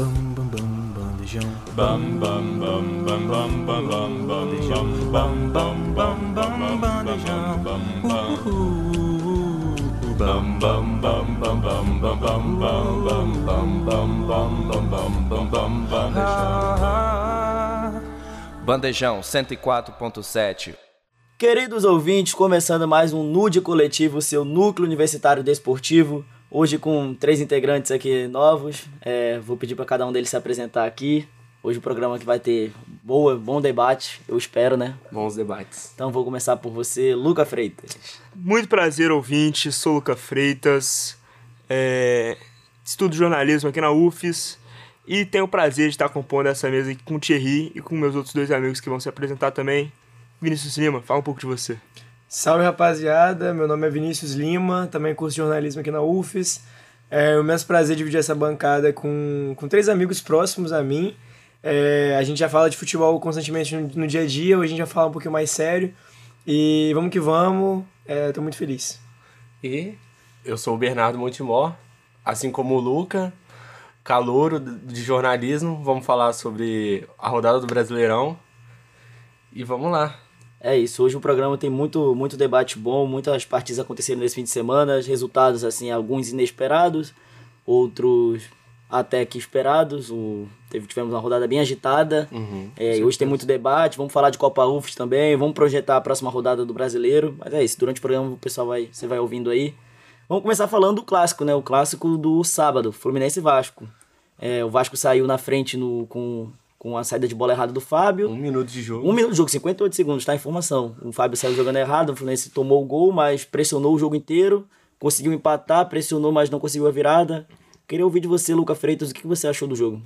bam, bam, bam, bandejão. Bam bam bam bam bam bam bam bandejão. Bam bam bam bam bandejão. Bam bam bam bam bam bam bam bam bam bam bam bam bam bam bam bam bam bandejão. Bandejão 104.7. Queridos ouvintes, começando mais um Nude Coletivo, seu núcleo universitário desportivo. Hoje com três integrantes aqui novos. É, vou pedir para cada um deles se apresentar aqui. Hoje o programa que vai ter boa, bom debate, eu espero, né? Bons debates. Então vou começar por você, Luca Freitas. Muito prazer, ouvinte. Sou Luca Freitas. É... Estudo jornalismo aqui na UFES. E tenho o prazer de estar compondo essa mesa aqui com o Thierry e com meus outros dois amigos que vão se apresentar também. Vinícius Lima, fala um pouco de você. Salve rapaziada, meu nome é Vinícius Lima, também curso jornalismo aqui na UFES. É um imenso prazer dividir essa bancada com, com três amigos próximos a mim. É, a gente já fala de futebol constantemente no, no, dia a dia, hoje a gente já fala um pouquinho mais sério. E vamos que vamos, estou é, muito feliz. E eu sou o Bernardo Montemor, assim como o Luca, calouro de jornalismo. Vamos falar sobre a rodada do Brasileirão. E vamos lá. É isso, hoje o programa tem muito, muito debate bom, muitas partidas aconteceram nesse fim de semana, resultados assim, alguns inesperados, outros até que esperados. O, teve, tivemos uma rodada bem agitada. Uhum, é, hoje tem muito debate, vamos falar de Copa UFS também, vamos projetar a próxima rodada do brasileiro. Mas é isso, durante o programa o pessoal vai, você vai ouvindo aí. Vamos começar falando do clássico, né? O clássico do sábado, Fluminense e Vasco. É, o Vasco saiu na frente no, com com a saída de bola errada do Fábio. Um minuto de jogo. Um minuto de jogo, 58 segundos, tá? Informação. O Fábio saiu jogando errado, o Fluminense tomou o gol, mas pressionou o jogo inteiro, conseguiu empatar, pressionou, mas não conseguiu a virada. Queria ouvir de você, Luca Freitas, o que você achou do jogo?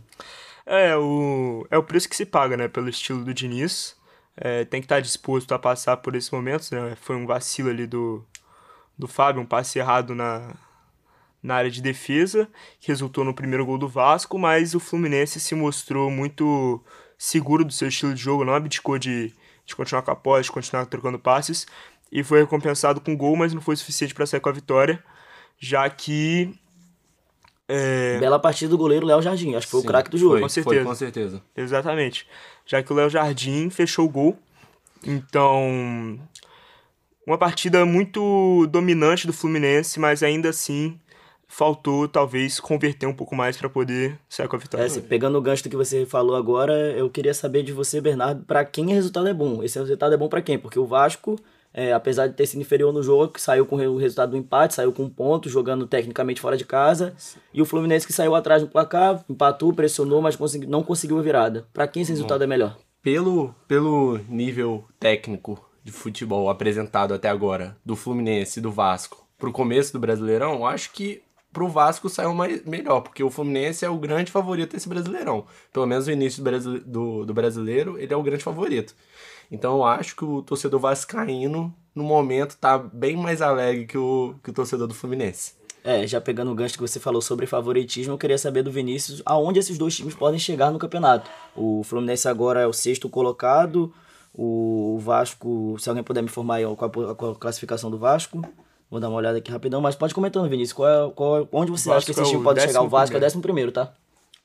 É, o, é o preço que se paga, né, pelo estilo do Diniz. É, tem que estar disposto a passar por esses momentos, né? Foi um vacilo ali do, do Fábio, um passe errado na, na área de defesa, que resultou no primeiro gol do Vasco, mas o Fluminense se mostrou muito seguro do seu estilo de jogo, não abdicou de, de continuar com a posse, de continuar trocando passes, e foi recompensado com gol, mas não foi suficiente para sair com a vitória, já que. É... Bela partida do goleiro Léo Jardim, acho que foi Sim, o craque do jogo. Foi, com certeza. Foi, com certeza. Exatamente. Já que o Léo Jardim fechou o gol. Então, uma partida muito dominante do Fluminense, mas ainda assim faltou talvez converter um pouco mais para poder sair com a vitória. É, pegando o gancho do que você falou agora, eu queria saber de você, Bernardo, para quem o resultado é bom. Esse resultado é bom para quem? Porque o Vasco, é, apesar de ter sido inferior no jogo, saiu com o resultado do empate, saiu com um ponto, jogando tecnicamente fora de casa, e o Fluminense que saiu atrás no placar, empatou, pressionou, mas consegui, não conseguiu a virada. Para quem esse resultado bom, é melhor? Pelo, pelo nível técnico de futebol apresentado até agora do Fluminense e do Vasco pro começo do Brasileirão, acho que pro Vasco saiu mais, melhor, porque o Fluminense é o grande favorito desse Brasileirão. Pelo menos no início do, brasile, do, do brasileiro, ele é o grande favorito. Então eu acho que o torcedor vascaíno, no momento, tá bem mais alegre que o, que o torcedor do Fluminense. É, já pegando o gancho que você falou sobre favoritismo, eu queria saber do Vinícius aonde esses dois times podem chegar no campeonato. O Fluminense agora é o sexto colocado, o Vasco, se alguém puder me informar aí qual a, a classificação do Vasco. Vou dar uma olhada aqui rapidão, mas pode comentando, Vinícius. Qual é, qual, é, onde você acha que esse é time pode chegar? O Vasco primeiro. é décimo primeiro, tá?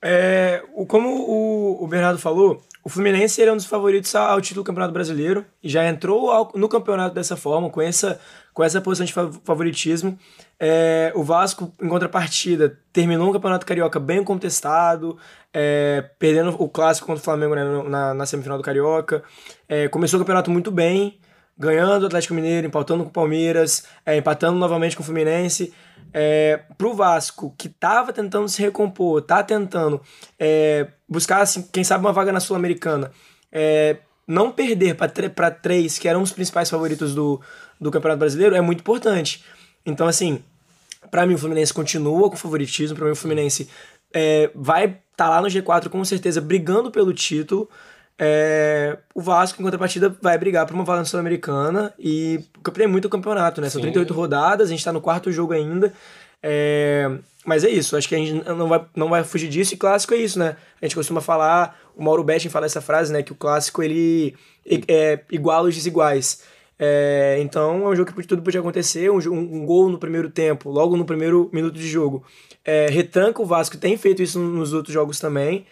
É, o, como o, o Bernardo falou, o Fluminense é um dos favoritos ao título do Campeonato Brasileiro e já entrou ao, no campeonato dessa forma, com essa, com essa posição de favoritismo. É, o Vasco, em contrapartida, terminou o Campeonato Carioca bem contestado, é, perdendo o clássico contra o Flamengo né, na, na, semifinal do Carioca. É, começou o campeonato muito bem, ganhando o Atlético Mineiro, empatando com o Palmeiras, é, empatando novamente com o Fluminense. É, pro Vasco, que tava tentando se recompor, tá tentando é, buscar, assim, quem sabe, uma vaga na Sul-Americana, é, não perder para três, que eram os principais favoritos do, do Campeonato Brasileiro, é muito importante. Então, assim, para mim o Fluminense continua com favoritismo, para mim o Fluminense é, vai estar tá lá no G4 com certeza brigando pelo título. É, o Vasco, em contrapartida, vai brigar por uma vaga Sul-Americana e tem muito campeonato, né? São Sim. 38 rodadas, a gente tá no quarto jogo ainda. É, mas é isso, acho que a gente não vai, não vai fugir disso, e clássico é isso, né? A gente costuma falar, o Mauro Betting fala essa frase, né? Que o clássico ele é igual aos desiguais. É, então é um jogo que tudo podia acontecer, um, um, gol no primeiro tempo, logo no primeiro minuto de jogo. É, retranca o Vasco, tem feito isso nos outros jogos também.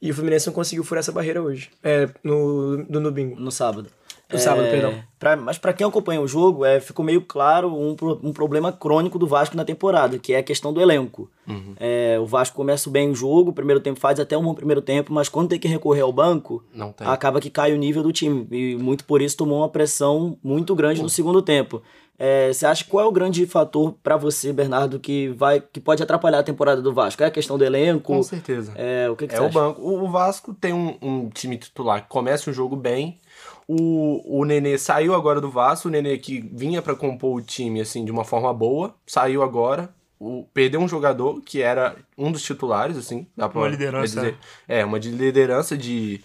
E o Fluminense não conseguiu furar essa barreira hoje. É, no, no, no bingo. No sábado. No é, sábado, perdão. Pra, mas para quem acompanha o jogo, é, ficou meio claro um, um problema crônico do Vasco na temporada, que é a questão do elenco. Uhum. É, o Vasco começa bem o jogo, o primeiro tempo faz até um bom primeiro tempo, mas quando tem que recorrer ao banco, acaba que cai o nível do time. E muito por isso tomou uma pressão muito grande uhum. no segundo tempo. É, você acha qual é o grande fator para você, Bernardo, que vai que pode atrapalhar a temporada do Vasco? É a questão do elenco? Com certeza. É, o que, que é o acha? banco. O Vasco tem um, um time titular que começa o jogo bem, o, o Nenê saiu agora do Vasco, o Nenê que vinha para compor o time assim de uma forma boa, saiu agora. O, perdeu um jogador que era um dos titulares, assim, dá pra uma liderança. Dizer, é, uma de liderança de,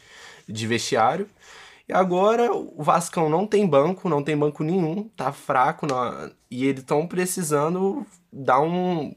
de vestiário. E agora o Vascão não tem banco, não tem banco nenhum, tá fraco na, e eles estão precisando dar um.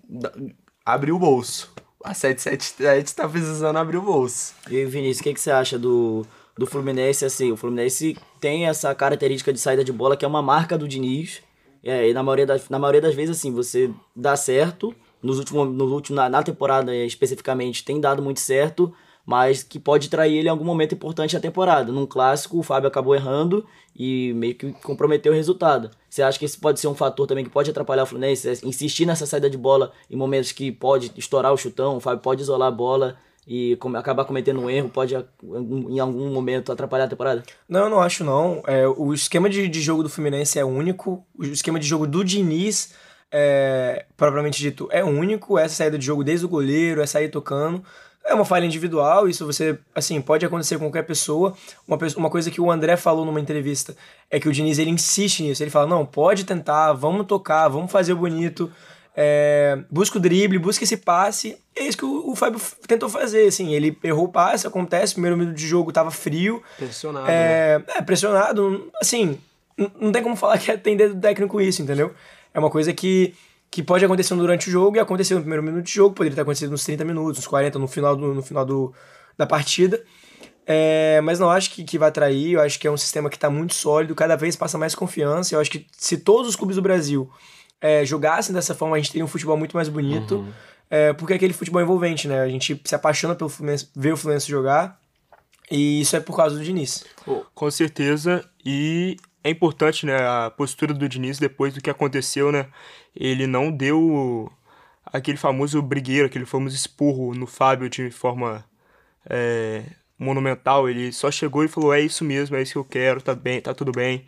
abrir o bolso. A 777 tá precisando abrir o bolso. E Vinícius, o que, que você acha do, do Fluminense, assim, o Fluminense tem essa característica de saída de bola que é uma marca do Diniz. É, e na maioria, das, na maioria das vezes, assim, você dá certo. Nos últimos, no último, na, na temporada especificamente, tem dado muito certo, mas que pode trair ele em algum momento importante da temporada. Num clássico, o Fábio acabou errando e meio que comprometeu o resultado. Você acha que esse pode ser um fator também que pode atrapalhar o Fluminense? É, insistir nessa saída de bola em momentos que pode estourar o chutão, o Fábio pode isolar a bola e acabar cometendo um erro pode em algum momento atrapalhar a temporada? Não, eu não acho não. É, o esquema de, de jogo do Fluminense é único. O esquema de jogo do Diniz, é, propriamente dito, é único. Essa saída de jogo desde o goleiro, é sair tocando. É uma falha individual, isso você, assim, pode acontecer com qualquer pessoa. Uma, uma coisa que o André falou numa entrevista é que o Diniz, ele insiste nisso. Ele fala, não, pode tentar, vamos tocar, vamos fazer o bonito é, busca o drible, busca esse passe. É isso que o, o Fábio tentou fazer, assim, ele errou o passe, acontece, primeiro minuto de jogo tava frio. Pressionado, é, né? é pressionado, assim, não tem como falar que é tem dedo técnico isso, entendeu? É uma coisa que, que pode acontecer durante o jogo e aconteceu no primeiro minuto de jogo, poderia ter acontecido nos 30 minutos, nos 40, no final, do, no final do, da partida. É, mas não acho que, que vai atrair, eu acho que é um sistema que está muito sólido, cada vez passa mais confiança. Eu acho que se todos os clubes do Brasil é, jogassem dessa forma, a gente teria um futebol muito mais bonito. Uhum. É, porque é aquele futebol envolvente, né? A gente se apaixona pelo Fluminense, ver o Fluminense jogar. E isso é por causa do Diniz. Com certeza. E é importante, né? A postura do Diniz depois do que aconteceu, né? Ele não deu aquele famoso brigueiro, aquele famoso espurro no Fábio de forma é, monumental. Ele só chegou e falou: é isso mesmo, é isso que eu quero, tá bem, tá tudo bem.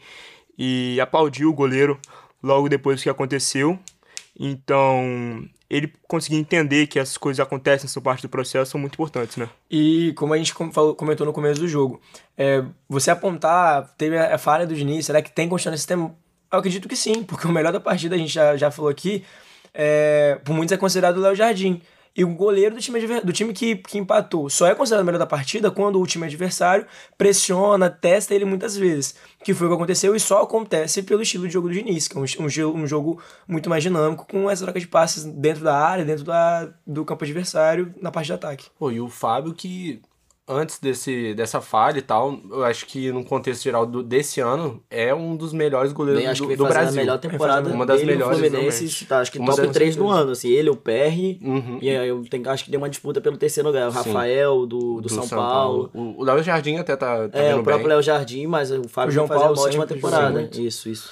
E aplaudiu o goleiro logo depois do que aconteceu. Então, ele conseguir entender que essas coisas acontecem, essa parte do processo, são muito importantes, né? E como a gente comentou no começo do jogo, é, você apontar, teve a falha do Diniz, será que tem condição nesse sistema? Eu acredito que sim, porque o melhor da partida, a gente já, já falou aqui, é, por muitos é considerado o Léo Jardim. E o goleiro do time, do time que, que empatou só é considerado o melhor da partida quando o time adversário pressiona, testa ele muitas vezes. Que foi o que aconteceu e só acontece pelo estilo de jogo do Diniz, que é um, um, um jogo muito mais dinâmico, com essa troca de passes dentro da área, dentro da, do campo adversário, na parte de ataque. Pô, e o Fábio que antes desse, dessa falha e tal, eu acho que no contexto geral do, desse ano, é um dos melhores goleiros Bem, acho do, que do Brasil. a melhor temporada uma das dele, melhores, Fluminense, tá, acho que uma top 3 do ano, assim, ele, o PR, uhum. e aí eu tenho, acho que tem uma disputa pelo terceiro lugar, o Sim. Rafael, do, do, do São, São, Paulo. Paulo. O Léo Jardim até tá, tá É, o próprio Léo Jardim, mas o Fábio o João Paulo uma ótima temporada. Isso, isso.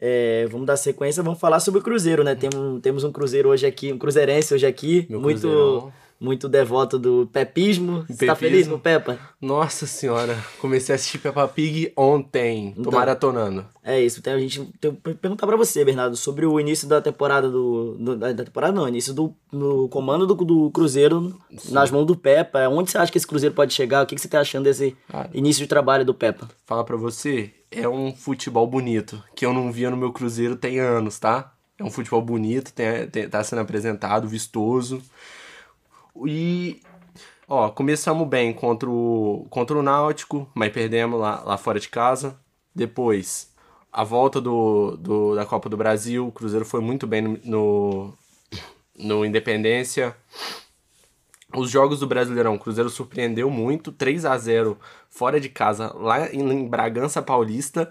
É, vamos dar sequência, vamos falar sobre o Cruzeiro, né? Temos, temos um Cruzeiro hoje aqui, um Cruzeirense hoje aqui, Meu muito... Cruzeirão muito devoto do pepismo. Você tá feliz com o Peppa? Nossa senhora, comecei a assistir Peppa Pig ontem, tô então, maratonando. É isso, então a gente tem que perguntar pra você, Bernardo, sobre o início da temporada do. do da temporada não, início do no comando do, do Cruzeiro Sim. nas mãos do Peppa. Onde você acha que esse Cruzeiro pode chegar? O que, que você tá achando desse Cara, início de trabalho do Peppa? Fala pra você, é um futebol bonito, que eu não via no meu Cruzeiro tem anos, tá? É um futebol bonito, tem, tem, tá sendo apresentado, vistoso. E, ó, começamos bem contra o, contra o Náutico, mas perdemos lá, lá fora de casa. Depois, a volta do, do, da Copa do Brasil, o Cruzeiro foi muito bem no, no, no Independência. Os jogos do Brasileirão, o Cruzeiro surpreendeu muito, 3 a 0 fora de casa, lá em Bragança Paulista.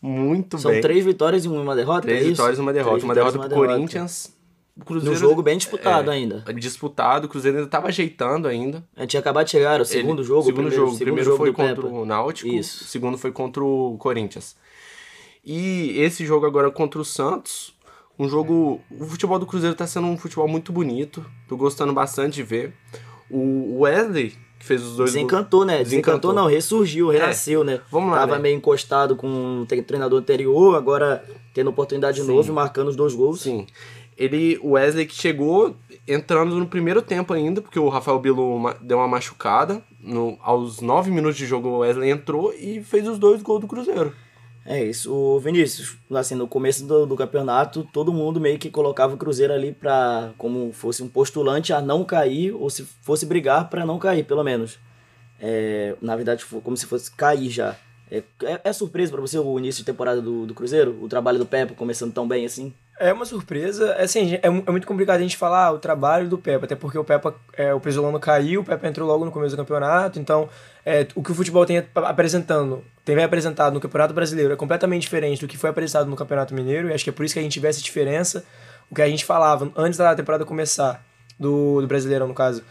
muito São bem. três vitórias e uma derrota, Três é vitórias e uma derrota. Três uma derrota e pro derrota. Corinthians. O No Cruzeiro, jogo bem disputado é, ainda. Disputado, o Cruzeiro ainda tava ajeitando ainda. A gente tinha acabado de chegar, o segundo Ele- jogo? Segundo primeiro, jogo. segundo primeiro jogo foi contra Pepa. o Náutico. Isso. O segundo foi contra o Corinthians. E esse jogo agora contra o Santos, um jogo. O futebol do Cruzeiro tá sendo um futebol muito bonito. Tô gostando bastante de ver. O Wesley, que fez os dois Desencantou, né? Desencantou, Desencantou. não, ressurgiu, renasceu, né? vamos lá, Tava né? meio encostado com o tre- treinador anterior, agora tendo oportunidade de novo e marcando os dois gols. Sim. Ele, o Wesley que chegou entrando no primeiro tempo ainda, porque o Rafael Bilo deu uma machucada. No, aos nove minutos de jogo, o Wesley entrou e fez os dois gols do Cruzeiro. É isso. O Vinícius, assim, no começo do, do campeonato, todo mundo meio que colocava o Cruzeiro ali pra, como fosse um postulante a não cair, ou se fosse brigar pra não cair, pelo menos. É, na verdade, como se fosse cair já. É, é, é surpresa pra você o início de temporada do, do Cruzeiro? O trabalho do Pepe começando tão bem assim? É uma surpresa. Assim, é, é muito complicado a gente falar ah, o trabalho do Pepa, até porque o Pepa, é, o Pesolano caiu, o Pepa entrou logo no começo do campeonato, então é, o que o futebol tem ap- apresentando, tem apresentado no Campeonato Brasileiro é completamente diferente do que foi apresentado no Campeonato Mineiro, e acho que é por isso que a gente vê essa diferença. O que a gente falava antes da temporada começar, do, do Brasileirão no caso,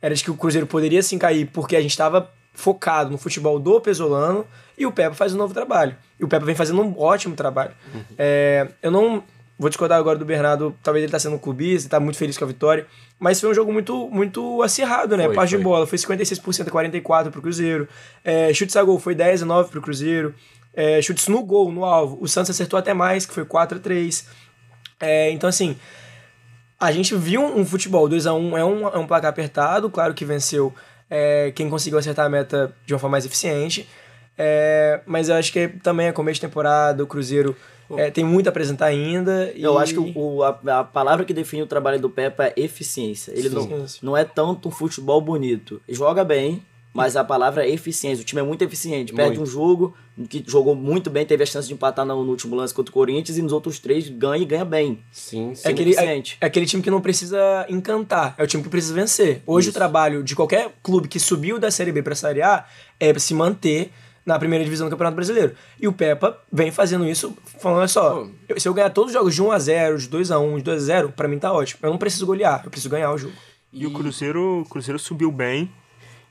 era de que o Cruzeiro poderia sim cair porque a gente estava focado no futebol do Pesolano e o Pepa faz um novo trabalho. E o Pepa vem fazendo um ótimo trabalho. É, eu não vou discordar agora do Bernardo, talvez ele tá sendo clubista, ele tá muito feliz com a vitória, mas foi um jogo muito, muito acirrado, né? Foi, Parte de bola foi 56% a 44% pro Cruzeiro, é, chutes a gol foi 10 a 9 pro Cruzeiro, é, chutes no gol, no alvo, o Santos acertou até mais, que foi 4 a 3 é, então assim, a gente viu um futebol 2 a 1 é um, é um placar apertado, claro que venceu é, quem conseguiu acertar a meta de uma forma mais eficiente. É, mas eu acho que também é começo de temporada, o Cruzeiro é, tem muito a apresentar ainda. Eu e- acho que o, a, a palavra que define o trabalho do Pepa é eficiência. Ele não, Sim, não é tanto um futebol bonito. Joga bem, mas a palavra é eficiência. O time é muito eficiente. Perde Muito. um jogo que jogou muito bem, teve a chance de empatar no, no último lance contra o Corinthians e nos outros três ganha e ganha bem. Sim, sim. É aquele, é, eficiente. é aquele time que não precisa encantar, é o time que precisa vencer. Hoje o trabalho de qualquer clube que subiu da Série B para a Série A é se manter na primeira divisão do Campeonato Brasileiro. E o Pepa vem fazendo isso, falando, olha só, eu- se eu ganhar todos os jogos de 1x0, de 2x1, de 2x0, pra mim tá ótimo. Eu não preciso golear, eu preciso ganhar o jogo. E o Cruzeiro, o Cruzeiro subiu bem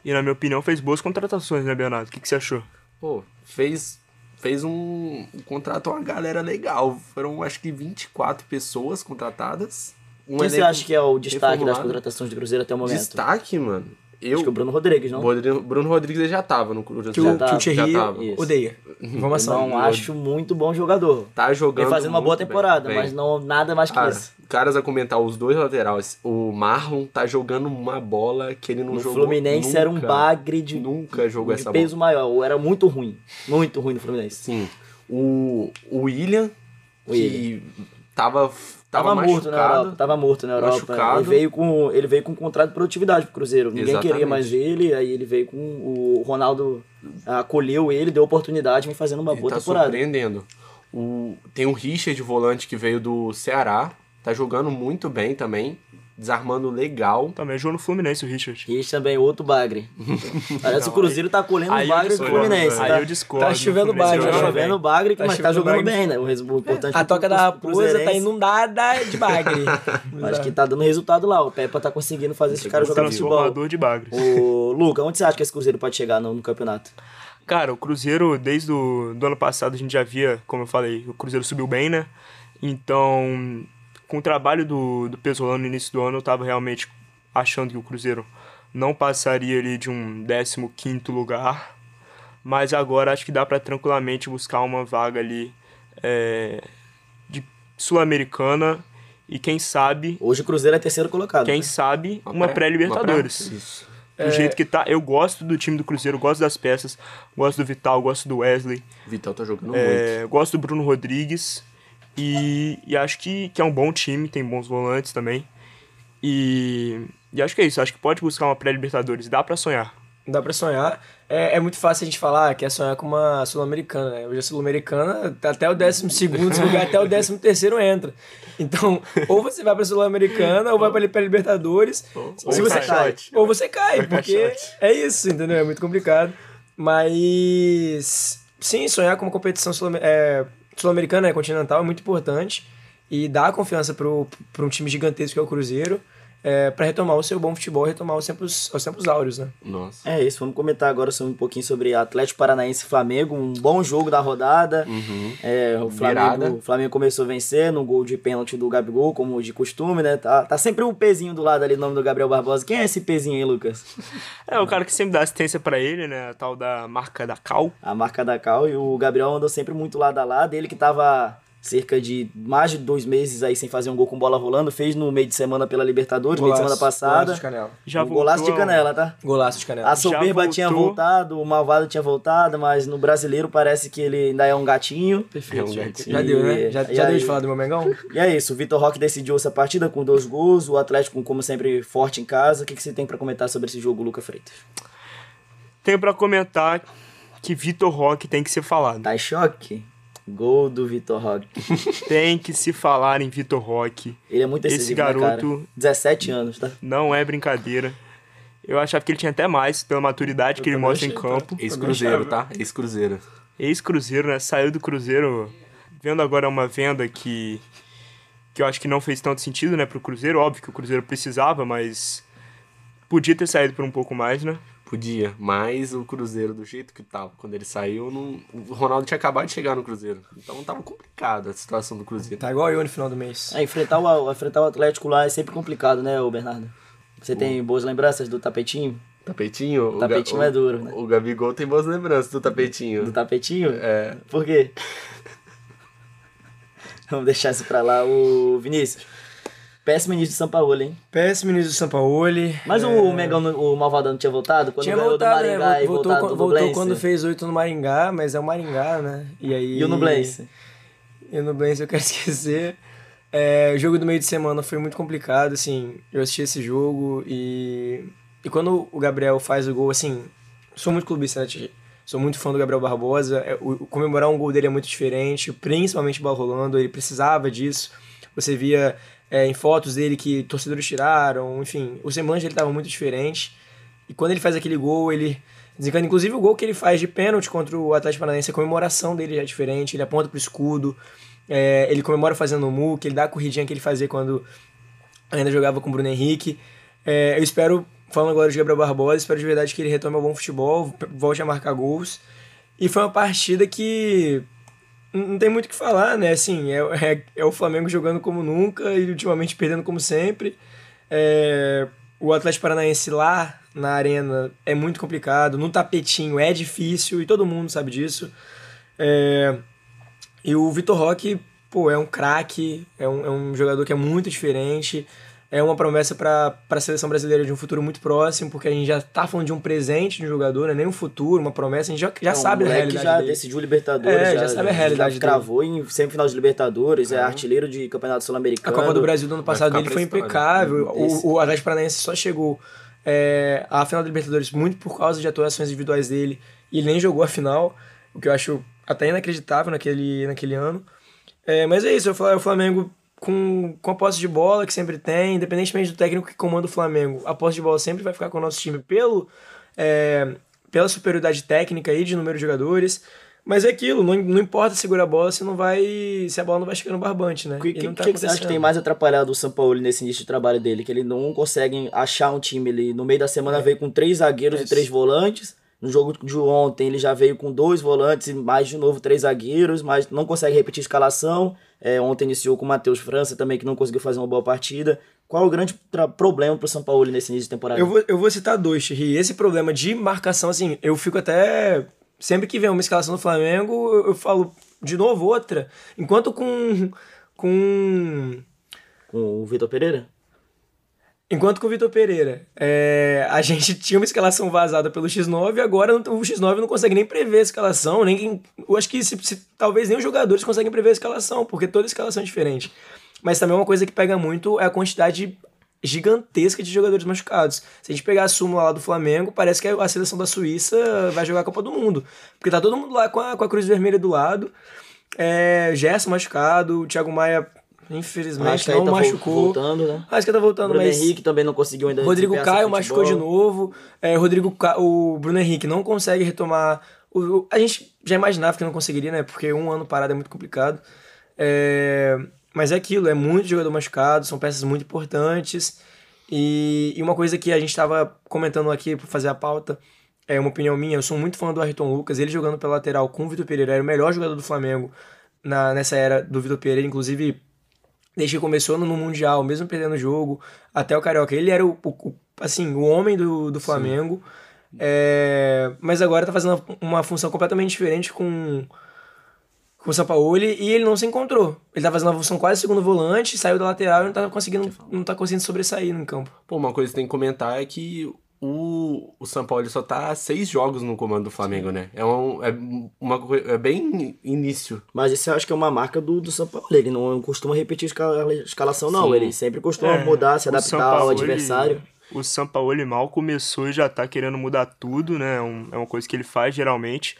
e, na minha opinião, fez boas contratações, né, Bernardo? O que, que você achou? Pô, fez, fez um. Contratou uma galera legal. Foram acho que 24 pessoas contratadas. Um Quem você acha que é o destaque das reformulado. contratações do Cruzeiro até o momento? Destaque, mano. Eu. Acho que o Bruno Rodrigues, não? Bruno, Bruno Rodrigues já tava no Cruzeiro. Que o, Já que o Thierry já tava. Isso. odeia. Informação. Não acho muito bom jogador. Tá jogando. Vem fazendo uma boa bem, temporada, bem. mas não nada mais que Cara, isso. caras a comentar, os dois laterais. O Marlon tá jogando uma bola que ele não No jogou. Fluminense nunca, era um bagre de, Nunca jogou de essa peso bola. maior. Ou era muito ruim. Muito ruim no Fluminense. Sim. O, o William, O que tava, Tava, tava, morto na Europa. Tava morto na Europa. Machucado. Ele veio com ele veio com um contrato de produtividade pro Cruzeiro. Ninguém Exatamente. queria mais ele, aí ele veio com o Ronaldo acolheu ele, deu oportunidade, vem fazendo uma Ele boa tá temporada. surpreendendo. O, tem o Richard, volante, que veio do Ceará. Tá jogando muito bem também. Desarmando legal. Também jogou no Fluminense, o Richard. Esse também outro bagre. Parece que o Cruzeiro tá colhendo Aí eu bagres do Fluminense. Aí tá? eu discordo. Tá chovendo o bagre, Tá chovendo bagre, Tá mas tá jogando bagre. bem, né? O resu- o importante A toca da raposa tá inundada de bagre. Acho que tá dando resultado lá. O Pepa tá conseguindo fazer esse cara jogar futebol. De bagres. Ô, Luca, onde você acha que esse Cruzeiro pode chegar no, no campeonato? Cara, o Cruzeiro, desde o do ano passado, a gente já via, como eu falei, o Cruzeiro subiu bem, né? Então, com o trabalho do, do Pesolano no início do ano, eu tava realmente achando que o Cruzeiro não passaria ali de um 15º lugar. Mas agora acho que dá pra tranquilamente buscar uma vaga ali é, de Sul-Americana e quem sabe, Hoje o Cruzeiro é terceiro colocado. quem né? sabe uma pré- pré-Libertadores. pré- Isso. Do jeito que tá, eu gosto do time do Cruzeiro, gosto das peças, gosto do Vital, gosto do Wesley, Vital tá jogando muito. é, gosto do Bruno Rodrigues e, e acho que, que é um bom time, tem bons volantes também. E, e acho que é isso, acho que pode buscar uma pré-Libertadores, dá pra sonhar. Dá pra sonhar. É, é muito fácil a gente falar que é sonhar com uma Sul-Americana, né? Hoje a Sul-Americana, até o 12 segundo, se lugar até o 13 terceiro entra. Então, ou você vai pra Sul-Americana, ou vai pra, pra Libertadores. ou se você cai. cai, ou você cai, porque é isso, entendeu? É muito complicado. Mas sim, sonhar com uma competição sul- é, sul-americana, né, continental, é muito importante. E dar confiança para um time gigantesco que é o Cruzeiro, é, para retomar o seu bom futebol, retomar os tempos, os tempos áureos, né? Nossa. É isso, vamos comentar agora sobre, um pouquinho sobre Atlético Paranaense e Flamengo, um bom jogo da rodada. É, o. Flamengo, o Flamengo começou vencendo, um gol de pênalti do Gabigol, como de costume, né? Tá, tá sempre um pezinho do lado ali, o nome do Gabriel Barbosa. Quem é esse pezinho aí, Lucas? É o cara que sempre dá assistência pra ele, né? A tal da marca da Cal. A marca da Cal e o Gabriel andou sempre muito lado a lado. Ele que tava cerca de mais de dois meses aí sem fazer um gol com bola rolando, fez no meio de semana pela Libertadores, meio de semana Golaço passada. de canela. Já um golaço de voltou- canela, tá? Golaço de canela. A soberba voltou. tinha voltado, o malvado tinha voltado, mas no brasileiro parece que ele ainda é um gatinho. Perfeito. É um já, gatinho. já deu, né? E- Já, já deu de falar do meu Mengão? E é isso, o Vitor Roque decidiu essa partida com dois gols, o Atlético, como sempre, forte em casa. O que, que você tem pra comentar sobre esse jogo, Luca Freitas? Tenho pra comentar que Vitor Roque tem que ser falado. Tá em choque? Gol do Vitor Roque. Tem que se falar em Vitor Roque. Ele é muito Esse decisivo, né, garoto- cara? 17 anos, tá? Não é brincadeira. Eu achava que ele tinha até mais, pela maturidade que ele mostra em achei, campo. Ex-Cruzeiro, tá? Ex-Cruzeiro. Ex-Cruzeiro, né? Saiu do Cruzeiro. Vendo agora uma venda que. que eu acho que não fez tanto sentido, né, pro Cruzeiro. Óbvio que o Cruzeiro precisava, mas. Podia ter saído por um pouco mais, né? Podia, mas o Cruzeiro, do jeito que tava, quando ele saiu, não... o Ronaldo tinha acabado de chegar no Cruzeiro. Então tava complicado a situação do Cruzeiro. Tá igual eu no final do mês. É, enfrentar, o, enfrentar o Atlético lá é sempre complicado, né, Bernardo? Você tem boas lembranças do tapetinho? Tapetinho? O Tapetinho Ga- é duro, né? O Gabigol tem boas lembranças do tapetinho. Do tapetinho? É. Por quê? Vamos deixar isso pra lá. O Vinícius. Péssimo início do São Paulo, hein? Péssimo início do Sampaoli. Mas É, o Megão, o Malvadão não tinha voltado? Quando Tinha ganhou voltado, do Maringá né? e Voltou, voltou, voltou quando fez oito no Maringá, mas é o Maringá, né? E aí... E o Nublense? E o Nublense eu quero esquecer. É, o jogo do meio de semana foi muito complicado, assim, eu assisti esse jogo e... E quando o Gabriel faz o gol, assim, sou muito clubista, né, Titi? Sou muito fã do Gabriel Barbosa, é, o comemorar um gol dele é muito diferente, principalmente bola rolando, ele precisava disso. Você via é, em fotos dele que torcedores tiraram, enfim, o semblante dele estava muito diferente. E quando ele faz aquele gol, ele. Inclusive o gol que ele faz de pênalti contra o Atlético Paranaense, a comemoração dele já é diferente, ele aponta pro escudo, é, ele comemora fazendo o muque, ele dá a corridinha que ele fazia quando ainda jogava com o Bruno Henrique. É, eu espero, falando agora de Gabriel Barbosa, espero de verdade que ele retome ao bom futebol, volte a marcar gols. E foi uma partida que não tem muito o que falar, né? Assim, é, é, é o Flamengo jogando como nunca e ultimamente perdendo como sempre. É, o Atlético Paranaense lá na arena é muito complicado, no tapetinho é difícil e todo mundo sabe disso. É, e o Vitor Roque, pô, é um craque, é um, é um jogador que é muito diferente, é uma promessa para a seleção brasileira de um futuro muito próximo, porque a gente já tá falando de um presente de um jogador, não é nem um futuro, uma promessa, a gente já, já É, o sabe a realidade já dele. decidiu Libertadores. É, já sabe a realidade Já cravou em semifinal de Libertadores, é artilheiro de Campeonato A Sul-Americano. Copa do Brasil do ano passado dele foi impecável. O, o Atlético Paranaense só chegou é, à final da Libertadores muito por causa de atuações individuais dele e ele nem jogou a final, o que eu acho até inacreditável naquele, naquele ano. É, mas é isso, eu falo, é o Flamengo com, com a posse de bola que sempre tem, independentemente do técnico que comanda o Flamengo, a posse de bola sempre vai ficar com o nosso time pelo, é, pela superioridade técnica e de número de jogadores. Mas é aquilo, não, não importa segurar a bola se não vai. se a bola não vai chegar no barbante, né? O que, E que, tá que que você acha que tem mais atrapalhado o São Paulo nesse início de trabalho dele? Que ele não consegue achar um time. Ele, no meio da semana veio com três zagueiros e É. Isso. três volantes. No jogo de ontem ele já veio com dois volantes e mais de novo três zagueiros, mas não consegue repetir a escalação. É, ontem iniciou com o Matheus França também, que não conseguiu fazer uma boa partida. Qual é o grande problema pro São Paulo nesse início de temporada? Eu vou, eu vou citar dois, Thierry. Esse problema de marcação, assim, eu fico até. Sempre que vem uma escalação do Flamengo, eu, eu falo de novo outra. Enquanto com. Com. Com o Vitor Pereira? Enquanto com o Vitor Pereira, é, a gente tinha uma escalação vazada pelo X9 e agora o X9 não consegue nem prever a escalação, nem eu acho que se- se- talvez nem os jogadores conseguem prever a escalação, porque toda escalação é diferente. Mas também uma coisa que pega muito é a quantidade gigantesca de jogadores machucados. Se a gente pegar a súmula lá do Flamengo, parece que a seleção da Suíça vai jogar a Copa do Mundo, porque tá todo mundo lá com a, com a cruz vermelha do lado. É, Gerson machucado, Thiago Maia infelizmente não machucou. voltando, né? Acho que tá voltando, Bruno mas Henrique também não conseguiu ainda Rodrigo Caio machucou de novo. É, Rodrigo Ca... O Bruno Henrique não consegue retomar o- a gente já imaginava que não conseguiria, né? Porque um ano parado é muito complicado. É, mas é aquilo, é muito jogador machucado, são peças muito importantes. E, e uma coisa que a gente estava comentando aqui para fazer a pauta, é uma opinião minha, eu sou muito fã do Ayrton Lucas, ele jogando pela lateral com o Vitor Pereira, era o melhor jogador do Flamengo na, nessa era do Vitor Pereira, inclusive desde que começou no Mundial, mesmo perdendo o jogo, até o Carioca. Ele era o, o- assim, o homem do, do Flamengo. É, mas agora tá fazendo uma função completamente diferente com, com o Sampaoli e ele não se encontrou. Ele tá fazendo uma função quase segundo volante, saiu da lateral e não tá conseguindo, não tá conseguindo sobressair no campo. Pô, uma coisa que tem que comentar é que o, o São Paulo só tá há seis jogos no comando do Flamengo, né? É, um, é, uma, é bem início. Mas isso eu acho que é uma marca do, do São Paulo. Ele não costuma repetir escala, escalação, não. Sim. Ele sempre costuma É, mudar, se adaptar ao Sampaoli- adversário. O Sampaoli mal começou e já tá querendo mudar tudo, né? É um- é uma coisa que ele faz geralmente.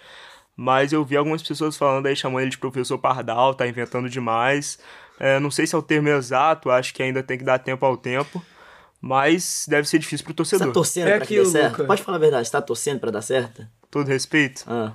Mas eu vi algumas pessoas falando aí, chamando ele de professor Pardal, tá inventando demais. É, não sei se é o termo exato, acho que ainda tem que dar tempo ao tempo. Mas deve ser difícil pro Você tá torcedor. torcendo É pra que dê certo? Luca. Pode falar a verdade, você tá torcendo pra dar certo? Todo respeito. Ah,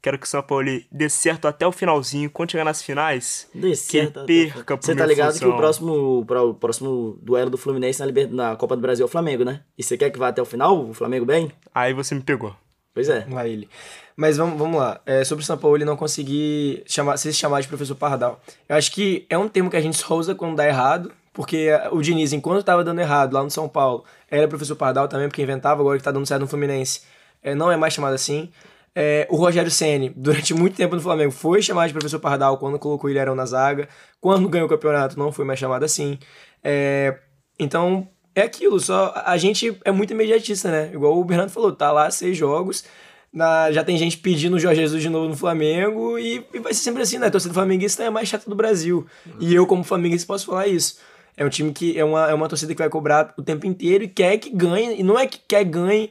Quero que o Sampaoli dê certo até o finalzinho. Quando chegar nas finais, dê que certo. ele perca por Você tá ligado que função. o próximo, o próximo duelo do Fluminense na, Liber- na Copa do Brasil é o Flamengo, né? E você quer que vá até o final, o Flamengo bem? Aí você me pegou. Pois é. Lá ele. Mas vamos, vamos lá. É, sobre o São Paulo, ele não conseguir chamar, se chamar de professor Pardal. Eu acho que é um termo que a gente só usa quando dá errado, porque o Diniz, enquanto estava dando errado lá no São Paulo, era professor Pardal também, porque inventava, agora que tá dando certo no Fluminense, é, não é mais chamado assim. É, o Rogério Ceni durante muito tempo no Flamengo, foi chamado de professor Pardal quando colocou o Ilharão na zaga. Quando ganhou o campeonato, não foi mais chamado assim. É, então, é aquilo, só a gente é muito imediatista, né? Igual o Bernardo falou, tá lá seis jogos, na- já tem gente pedindo o Jorge Jesus de novo no Flamengo e, e vai ser sempre assim, né? A torcida flamenguista é a mais chata do Brasil. E eu, como flamenguista, posso falar isso. É um time que é uma, é uma torcida que vai cobrar o tempo inteiro e quer que ganhe. E não é que quer ganhe,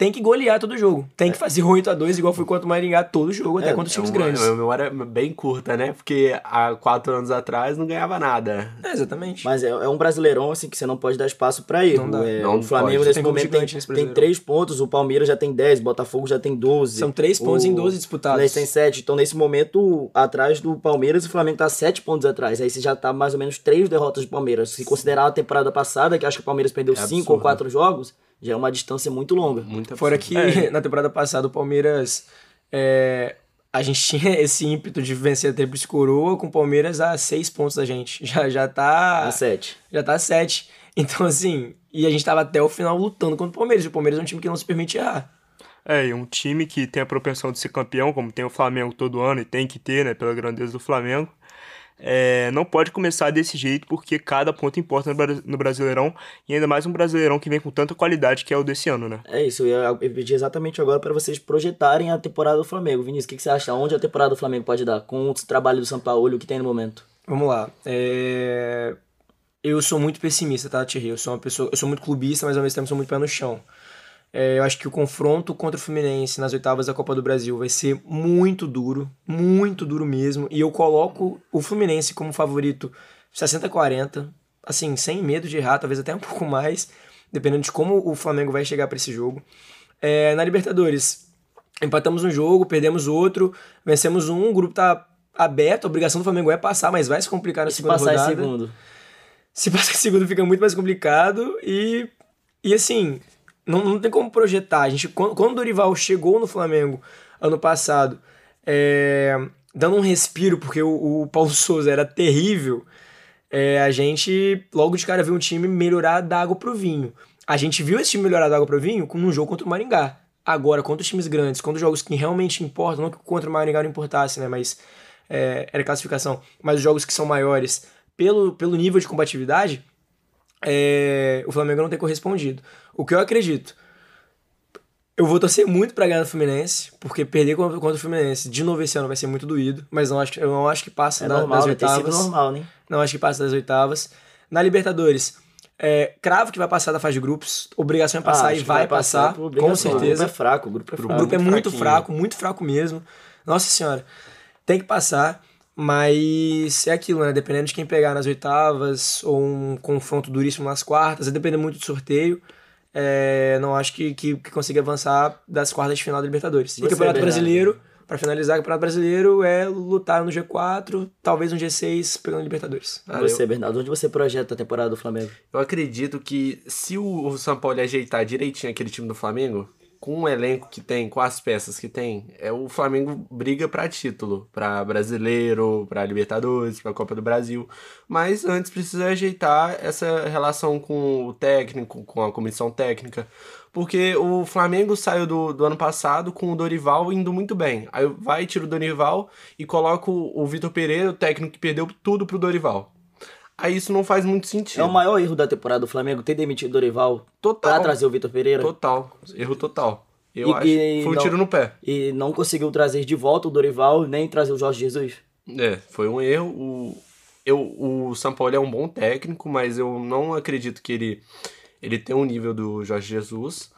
tem que golear todo jogo. Tem que fazer 8 a 2 igual foi contra o Maringá todo jogo, até contra os times É uma- grandes. É uma memória bem curta, né? Porque há quatro anos atrás não ganhava nada. É, exatamente. Mas é, é um brasileirão, assim, que você não pode dar espaço pra erro. Não dá. É, Não o Flamengo, pode. nesse Tem momento, tem, nesse tem. 3 pontos, o Palmeiras já tem 10, Botafogo já tem 12. São três pontos em 12 disputados. Fluminense tem 7. Então, nesse momento, atrás do Palmeiras, o Flamengo tá 7 pontos atrás. Aí você já tá mais ou menos 3 derrotas do Palmeiras. Se considerar a temporada passada, que acho que o Palmeiras perdeu 5 ou absurdo. 4 jogos, já é uma distância muito longa. Muito Fora que na temporada passada o Palmeiras. é, a gente tinha esse ímpeto de vencer a Tríplice Coroa com o Palmeiras a seis pontos da gente. Já, já tá. A 7. Já tá a sete. Então, assim. E a gente tava até o final lutando contra o Palmeiras. E o Palmeiras é um time que não se permite errar. É, e um time que tem a propensão de ser campeão, como tem o Flamengo todo ano e tem que ter, né, pela grandeza do Flamengo, é, não pode começar desse jeito porque cada ponto importa no Bra- no Brasileirão e ainda mais um Brasileirão que vem com tanta qualidade que é o desse ano, né? É isso, eu ia eu pedi exatamente agora para vocês projetarem a temporada do Flamengo. Vinícius, o que, que você acha? Onde a temporada do Flamengo pode dar? Com o trabalho do São Paulo, o que tem no momento? Vamos lá. É, Eu sou muito pessimista, tá, Thierry? Eu sou uma pessoa. Eu sou muito clubista, mas ao mesmo tempo sou muito pé no chão. É, eu acho que o confronto contra o Fluminense nas oitavas da Copa do Brasil vai ser muito duro, muito duro mesmo. E eu coloco o Fluminense como favorito 60-40, assim, sem medo de errar, talvez até um pouco mais, dependendo de como o Flamengo vai chegar para esse jogo. É, na Libertadores, empatamos um jogo, perdemos outro, vencemos um, o grupo tá aberto, a obrigação do Flamengo é passar, mas vai se complicar na Se segunda passar em rodada. segundo. Se passar em segundo fica muito mais complicado e, e assim, não, não tem como projetar. A gente, quando, quando o Dorival chegou no Flamengo ano passado, é, dando um respiro, porque o, o Paulo Souza era terrível, é, a gente logo de cara viu um time melhorar da água pro vinho. A gente viu esse time melhorar da água pro vinho num jogo contra o Maringá. Agora, contra os times grandes, contra os jogos que realmente importam, não que contra o Maringá não importasse, né? Mas é, era classificação. Mas os jogos que são maiores, pelo, pelo nível de combatividade, é, o Flamengo não tem correspondido. O que eu acredito, eu vou torcer muito pra ganhar no Fluminense, porque perder contra, o Fluminense de novo esse ano vai ser muito doído, mas não acho, que- eu não acho que passa É da- normal, das né? Sido oitavas. normal, né? Não acho que passa das oitavas. Na Libertadores, é, cravo que vai passar da fase de grupos. Obrigação é passar Ah, e que vai, passar, por com obrigação. O grupo certeza. é fraco, o grupo é fraco. O grupo é muito muito fraco, muito fraco mesmo. Nossa senhora. Tem que passar, mas é aquilo, né? Dependendo de quem pegar nas oitavas ou um confronto duríssimo nas quartas, vai depender muito do sorteio. É, não acho que, que, que consiga avançar das quartas de final da Libertadores. E Você, Campeonato Bernardo? Brasileiro, pra finalizar, Campeonato Brasileiro é lutar no G4, talvez no G6, pegando Libertadores. Cara, você, Bernardo, onde você projeta a temporada do Flamengo? Eu acredito que se o São Paulo ajeitar direitinho aquele time do Flamengo, com o elenco que tem, com as peças que tem, é o Flamengo briga pra título, pra brasileiro, pra Libertadores, pra Copa do Brasil. Mas antes precisa ajeitar essa relação com o técnico, com a comissão técnica. Porque o Flamengo saiu do, do ano passado com o Dorival indo muito bem. Aí vai, tira o Dorival e coloca o, o Vitor Pereira, o técnico que perdeu tudo pro Dorival. Aí isso não faz muito sentido. É o maior erro da temporada do Flamengo ter demitido o Dorival Total. pra trazer o Vitor Pereira Total. Erro total. Eu E- acho. e foi um não- tiro no pé. e não conseguiu trazer de volta o Dorival nem trazer o Jorge Jesus. É, foi um erro. O, eu, o São Paulo é um bom técnico, mas eu não acredito que ele, ele tem um nível do Jorge Jesus.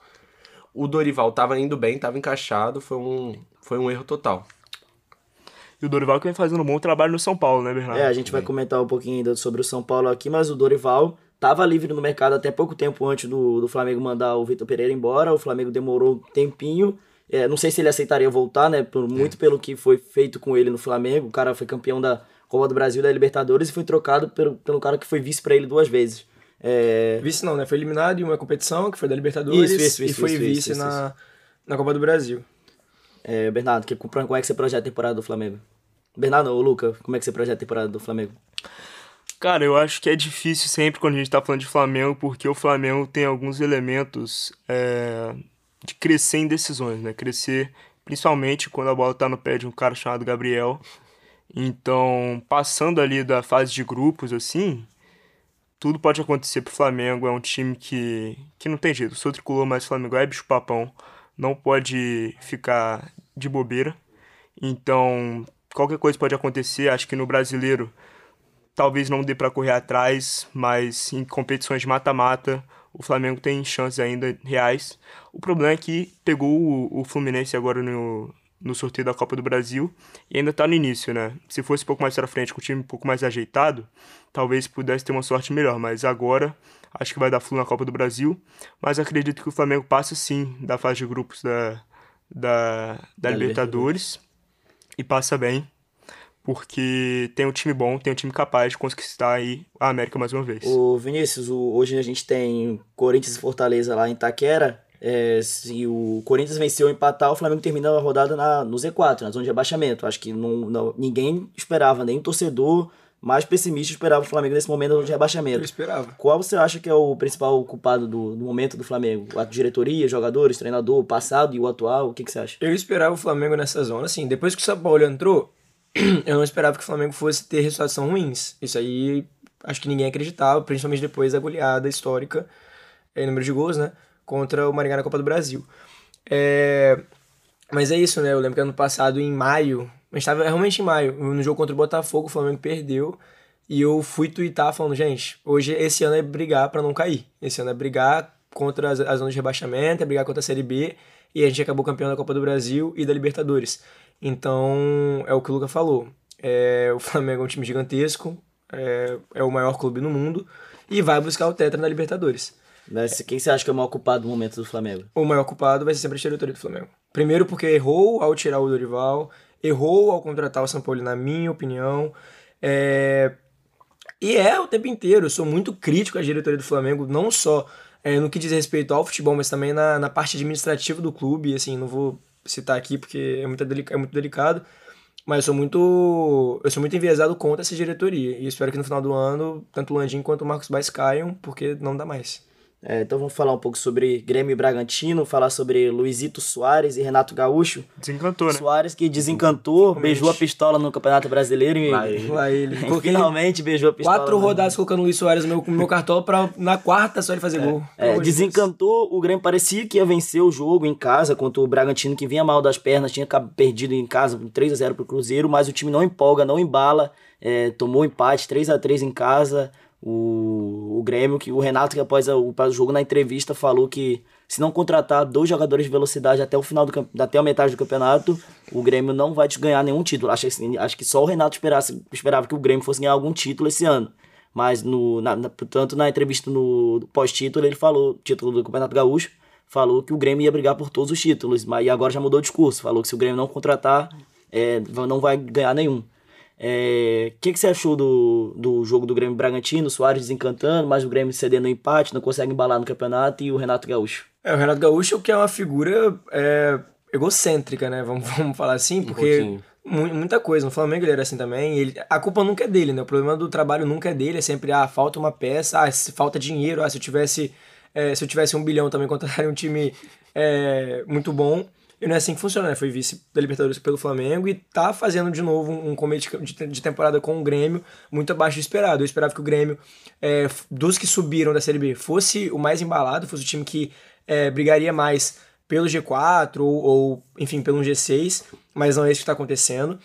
O Dorival tava indo bem, tava encaixado, foi um, foi um erro total. E o Dorival que vem fazendo um bom trabalho no São Paulo, né, Bernardo? É, a gente vai comentar um pouquinho ainda sobre o São Paulo aqui, mas o Dorival estava livre no mercado até pouco tempo antes do, do Flamengo mandar o Vitor Pereira embora. O Flamengo demorou um tempinho. É, não sei se ele aceitaria voltar, né? Por, muito pelo que foi feito com ele no Flamengo. O cara foi campeão da Copa do Brasil e da Libertadores e foi trocado pelo, pelo cara que foi vice para ele duas vezes. É, Vice não, né? Foi eliminado em uma competição, que foi da Libertadores, Isso, isso, e isso, foi isso, vice isso, na, na Copa do Brasil. é, Bernardo, que, como é que você projeta a temporada do Flamengo? Bernardo ou Luca, como é que você projeta a temporada do Flamengo? Cara, eu acho que é difícil sempre quando a gente tá falando de Flamengo, porque o Flamengo tem alguns elementos é, de crescer em decisões, né? Crescer, principalmente quando a bola tá no pé de um cara chamado Gabriel. Então, passando ali da fase de grupos, assim, tudo pode acontecer pro Flamengo. É um time que, que não tem jeito. Sou tricolor, mas o Flamengo é bicho papão. Não pode ficar de bobeira. Então, qualquer coisa pode acontecer. Acho que no brasileiro talvez não dê para correr atrás, mas em competições de mata-mata o Flamengo tem chances ainda reais. O problema é que pegou o, o Fluminense agora no, no sorteio da Copa do Brasil e ainda tá no início, né? Se fosse um pouco mais pra frente, com o time um pouco mais ajeitado, talvez pudesse ter uma sorte melhor, mas agora acho que vai dar flu na Copa do Brasil, mas acredito que o Flamengo passa sim da fase de grupos da, da, da, Da Libertadores e passa bem porque tem um time bom, tem um time capaz de conquistar aí a América mais uma vez. O Vinícius, o- hoje a gente tem Corinthians e Fortaleza lá em Taquera. É, se o Corinthians venceu ou empatar, o Flamengo termina a rodada na, no Z4, na zona de abaixamento. Acho que não, não- ninguém esperava, nem o torcedor mais pessimista esperava o Flamengo nesse momento de Eu rebaixamento. esperava. Qual você acha que é o principal culpado do, do momento do Flamengo? A diretoria, jogadores, treinador, o passado e o atual? O que, que você acha? Eu esperava o Flamengo nessa zona, assim, depois que o São Paulo entrou, eu não esperava que o Flamengo fosse ter resultados tão ruins. Isso aí, acho que ninguém acreditava, principalmente depois da goleada histórica, em número de gols, né, contra o Maringá na Copa do Brasil. É, Mas é isso, né, eu lembro que ano passado, em maio, a gente tava realmente em maio, no jogo contra o Botafogo, o Flamengo perdeu, e eu fui twittar falando, gente, hoje, esse ano é brigar pra não cair. Esse ano é brigar contra as, as zonas de rebaixamento, é brigar contra a Série B, e a gente acabou campeão da Copa do Brasil e da Libertadores. Então, é o que o Luca falou. É, o Flamengo é um time gigantesco, é, é o maior clube no mundo, e vai buscar o Tetra na Libertadores. Mas quem você acha que é o maior culpado do momento do Flamengo? O maior culpado vai ser sempre a diretoria do Flamengo. Primeiro porque errou ao tirar o Dorival, errou ao contratar o Sampaoli, na minha opinião. É, E é o tempo inteiro. Eu sou muito crítico à diretoria do Flamengo, não só é, no que diz respeito ao futebol, mas também na, na parte administrativa do clube. Assim, não vou citar aqui porque é muito, é muito delicado. Mas eu sou muito. Eu sou muito enviesado contra essa diretoria. E espero que no final do ano, tanto o Landim quanto o Marcos Baes caiam, porque não dá mais. É, então vamos falar um pouco sobre Grêmio e Bragantino, falar sobre Luizito Soares e Renato Gaúcho. Desencantou, né? Soares que desencantou, beijou a pistola no Campeonato Brasileiro e, Lá ele. Lá ele. finalmente beijou a pistola. Quatro no- rodadas colocando o Luiz Soares no meu, no meu cartola pra na quarta só ele fazer gol. É, amor de desencantou, o Grêmio parecia que ia vencer o jogo em casa contra o Bragantino, que vinha mal das pernas, tinha perdido em casa por 3 a 0 pro Cruzeiro, mas o time não empolga, não embala, é, tomou empate 3 a 3 em casa. O, o Grêmio, que o Renato, que após o, após o jogo na entrevista, falou que se não contratar dois jogadores de velocidade até o final do até a metade do campeonato, o Grêmio não vai ganhar nenhum título. Acho, assim, acho que só o Renato esperasse, esperava que o Grêmio fosse ganhar algum título esse ano. Mas, no, na, na, tanto na entrevista no pós-título, ele falou, título do Campeonato Gaúcho, falou que o Grêmio ia brigar por todos os títulos, mas e agora já mudou o discurso. Falou que se o Grêmio não contratar, é, não vai ganhar nenhum. O é, que, que você achou do, do jogo do Grêmio Bragantino? Soares desencantando, mas o Grêmio cedendo o empate, não consegue embalar no campeonato e o Renato Gaúcho. É, o Renato Gaúcho que é uma figura é, egocêntrica, né? Vamos, vamos falar assim, porque um muita coisa. No Flamengo ele era assim também. Ele, a culpa nunca é dele, né? O problema do trabalho nunca é dele. É sempre, ah, falta uma peça, ah, falta dinheiro, ah, se eu tivesse, é, se eu tivesse um bilhão também contrataria um time é, muito bom. E não é assim que funciona, né? Foi vice da Libertadores pelo Flamengo e tá fazendo de novo um começo de temporada com o Grêmio muito abaixo do esperado. Eu esperava que o Grêmio, é, dos que subiram da Série B, fosse o mais embalado, fosse o time que é, brigaria mais pelo G4 ou, ou, enfim, pelo G6, mas não é isso que está acontecendo.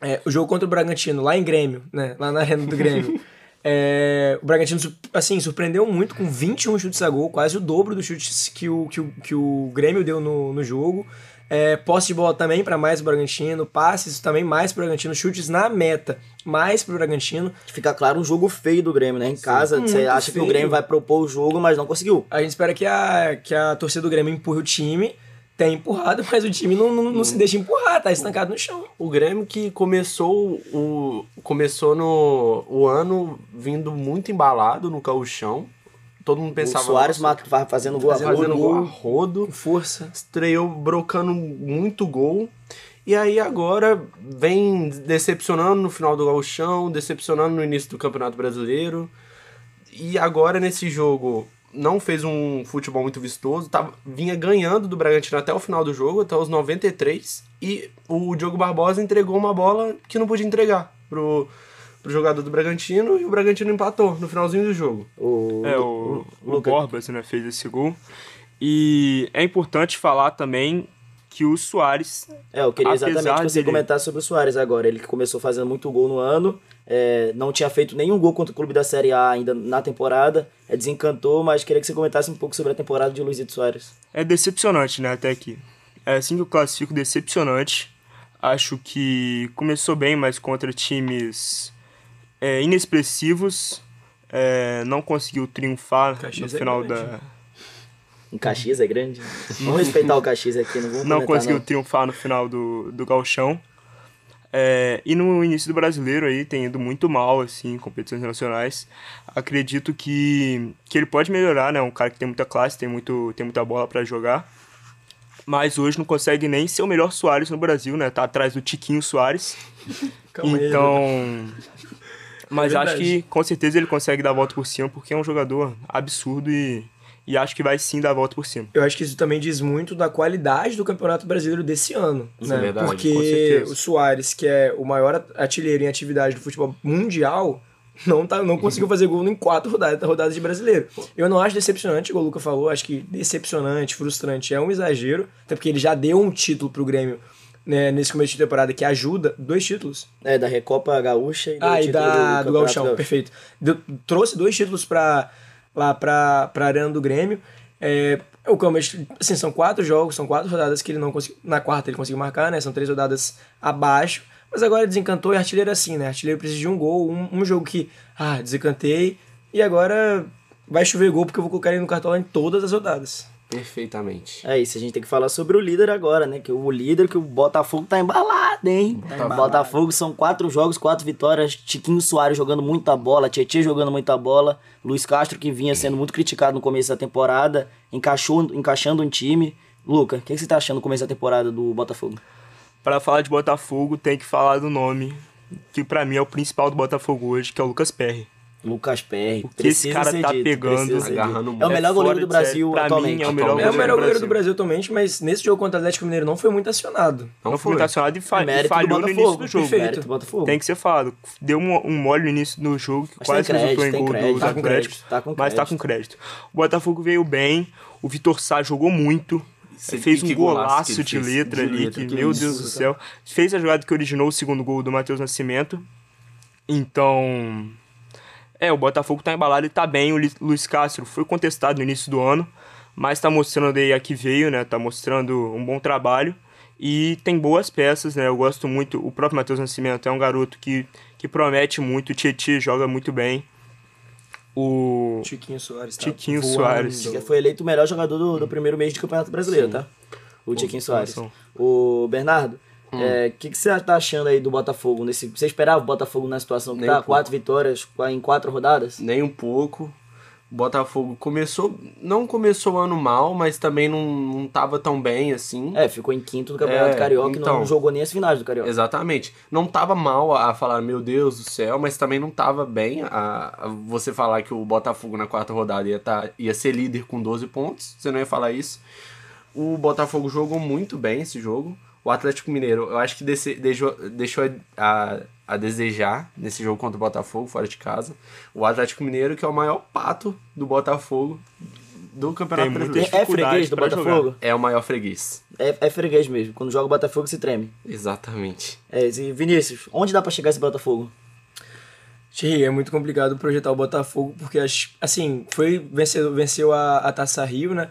É, o jogo contra o Bragantino, lá em Grêmio, né? Lá na arena do Grêmio. É, o Bragantino, assim, surpreendeu muito com 21 chutes a gol, quase o dobro dos chutes que o, que o, que o Grêmio deu no, no jogo. É, posse de bola também para mais o Bragantino, passes também mais pro Bragantino, chutes na meta mais pro Bragantino. Fica claro um jogo feio do Grêmio, né? Em Sim, casa, você acha feio. que o Grêmio vai propor o jogo, mas não conseguiu. A gente espera que a, que a torcida do Grêmio empurre o time tem empurrado, mas o time não, não, não, se deixa empurrar, tá estancado no chão. O Grêmio que começou o começou no o ano vindo muito embalado no cauchão. Todo mundo pensava. O Soares nossa, fazendo gol fazendo, fazendo gol a rodo. Com força. Estreou brocando muito gol. E aí agora vem decepcionando no final do gauchão, decepcionando no início do Campeonato Brasileiro. E agora nesse jogo não fez um futebol muito vistoso, tava, vinha ganhando do Bragantino até o final do jogo, até os 93, e o Diogo Barbosa entregou uma bola que não podia entregar pro, pro jogador do Bragantino, e o Bragantino empatou no finalzinho do jogo. O, é, o, o, o Borbas né, fez esse gol. E é importante falar também que o Soares. É, eu queria exatamente que você dele... comentasse sobre o Soares agora. Ele que começou fazendo muito gol no ano, é, não tinha feito nenhum gol contra o clube da Série A ainda na temporada, é, desencantou, mas queria que você comentasse um pouco sobre a temporada de Luizito Soares. É decepcionante, né, até aqui. É assim que eu classifico decepcionante. Acho que começou bem, mas contra times é, inexpressivos. É, não conseguiu triunfar Caxias no é final da em Caxias é grande. Vamos respeitar o Caxias aqui, não vamos Não conseguiu não. triunfar no final do, do galchão. É, e no início do brasileiro aí tem ido muito mal, assim, em competições nacionais. Acredito que, que ele pode melhorar, né? Um cara que tem muita classe, tem, muito, tem muita bola para jogar. Mas hoje não consegue nem ser o melhor Soares no Brasil, né? Tá atrás do Tiquinho Soares. então. Mas é acho que com certeza ele consegue dar a volta por cima, porque é um jogador absurdo e e acho que vai sim dar a volta por cima. Eu acho que isso também diz muito da qualidade do Campeonato Brasileiro desse ano. Isso né? é verdade, Porque o Soares, que é o maior artilheiro em atividade do futebol mundial, não, tá, não conseguiu fazer gol em quatro rodadas, rodadas de brasileiro. Eu não acho decepcionante, igual o Luca falou, acho que decepcionante, frustrante é um exagero, até porque ele já deu um título pro Grêmio né, nesse começo de temporada que ajuda, dois títulos. É, da Recopa Gaúcha e do, ah, e da, do, do Gauchão, perfeito. Deu, trouxe dois títulos para lá para a Arena do Grêmio. É, o Campos, assim, são quatro jogos, são quatro rodadas que ele não conseguiu. Na quarta ele conseguiu marcar, né? São três rodadas abaixo. Mas agora desencantou e artilheiro é assim, né? Artilheiro precisa de um gol, um, um jogo que, ah, desencantei. E agora vai chover gol porque eu vou colocar ele no cartola em todas as rodadas. Perfeitamente. É isso, a gente tem que falar sobre o líder agora, né? Que o líder, que o Botafogo tá embalado, hein? Botafogo, Botafogo são quatro jogos, quatro vitórias. Tiquinho Soares jogando muita bola, Tietchan jogando muita bola. Luiz Castro, que vinha sendo muito criticado no começo da temporada, encaixou, encaixando um time. Luca, o que, que você tá achando no começo da temporada do Botafogo? Para falar de Botafogo, tem que falar do nome, que para mim é o principal do Botafogo hoje, que é o Lucas Perry. Lucas Perry. O que esse cara tá dito, pegando, agarrando É o melhor goleiro do Brasil atualmente. Mim, é o melhor, é o melhor goleiro do Brasil atualmente, mas nesse jogo contra o Atlético Mineiro não foi muito acionado. Não, não foi muito acionado e, fa e falhou no início do jogo. Perfeito. Tem que ser falado. Deu um, um mole no início do jogo que mas quase crédito, resultou em gol crédito, do, tá com crédito, tá com mas tá com crédito. O Botafogo veio bem, o Vitor Sá jogou muito. Você fez um golaço de letra ali, que, meu Deus do céu. Fez a jogada que originou o segundo gol do Matheus Nascimento. Então, é, o Botafogo tá embalado e tá bem. O Luiz Castro foi contestado no início do ano, mas tá mostrando aí a que veio, né? Tá mostrando um bom trabalho e tem boas peças, né? Eu gosto muito. O próprio Matheus Nascimento é um garoto que, que promete muito. O Tietchan joga muito bem. O Tiquinho Soares. tá Tiquinho voando. Soares. Foi eleito o melhor jogador do, do primeiro mês de Campeonato Brasileiro, tá? O Tiquinho Soares. O Bernardo, o Hum. que, que você tá achando aí do Botafogo? Nesse, você esperava o Botafogo na situação que Nem tá? um. Quatro vitórias em quatro rodadas? Nem um pouco. O Botafogo começou. Não começou o ano mal, mas também não, não tava tão bem assim. É, ficou em quinto do Campeonato É, Carioca e então. não jogou nem as finais do Carioca. Exatamente. Não tava mal a falar, meu Deus do céu, mas também não tava bem a, a você falar que o Botafogo na quarta rodada ia, tá, ia ser líder com 12 pontos. Você não ia falar isso. O Botafogo jogou muito bem esse jogo. O Atlético Mineiro, eu acho que desse- deixou, deixou a, a desejar nesse jogo contra o Botafogo, fora de casa. O Atlético Mineiro, que é o maior pato do Botafogo do Campeonato Tem Brasileiro. É, é freguês do Botafogo? É o maior freguês. É, é freguês mesmo. Quando joga o Botafogo se treme. Exatamente. É, e Vinícius, onde dá pra chegar esse Botafogo? É muito complicado projetar o Botafogo, porque, assim, foi venceu, venceu a, a Taça Rio, né?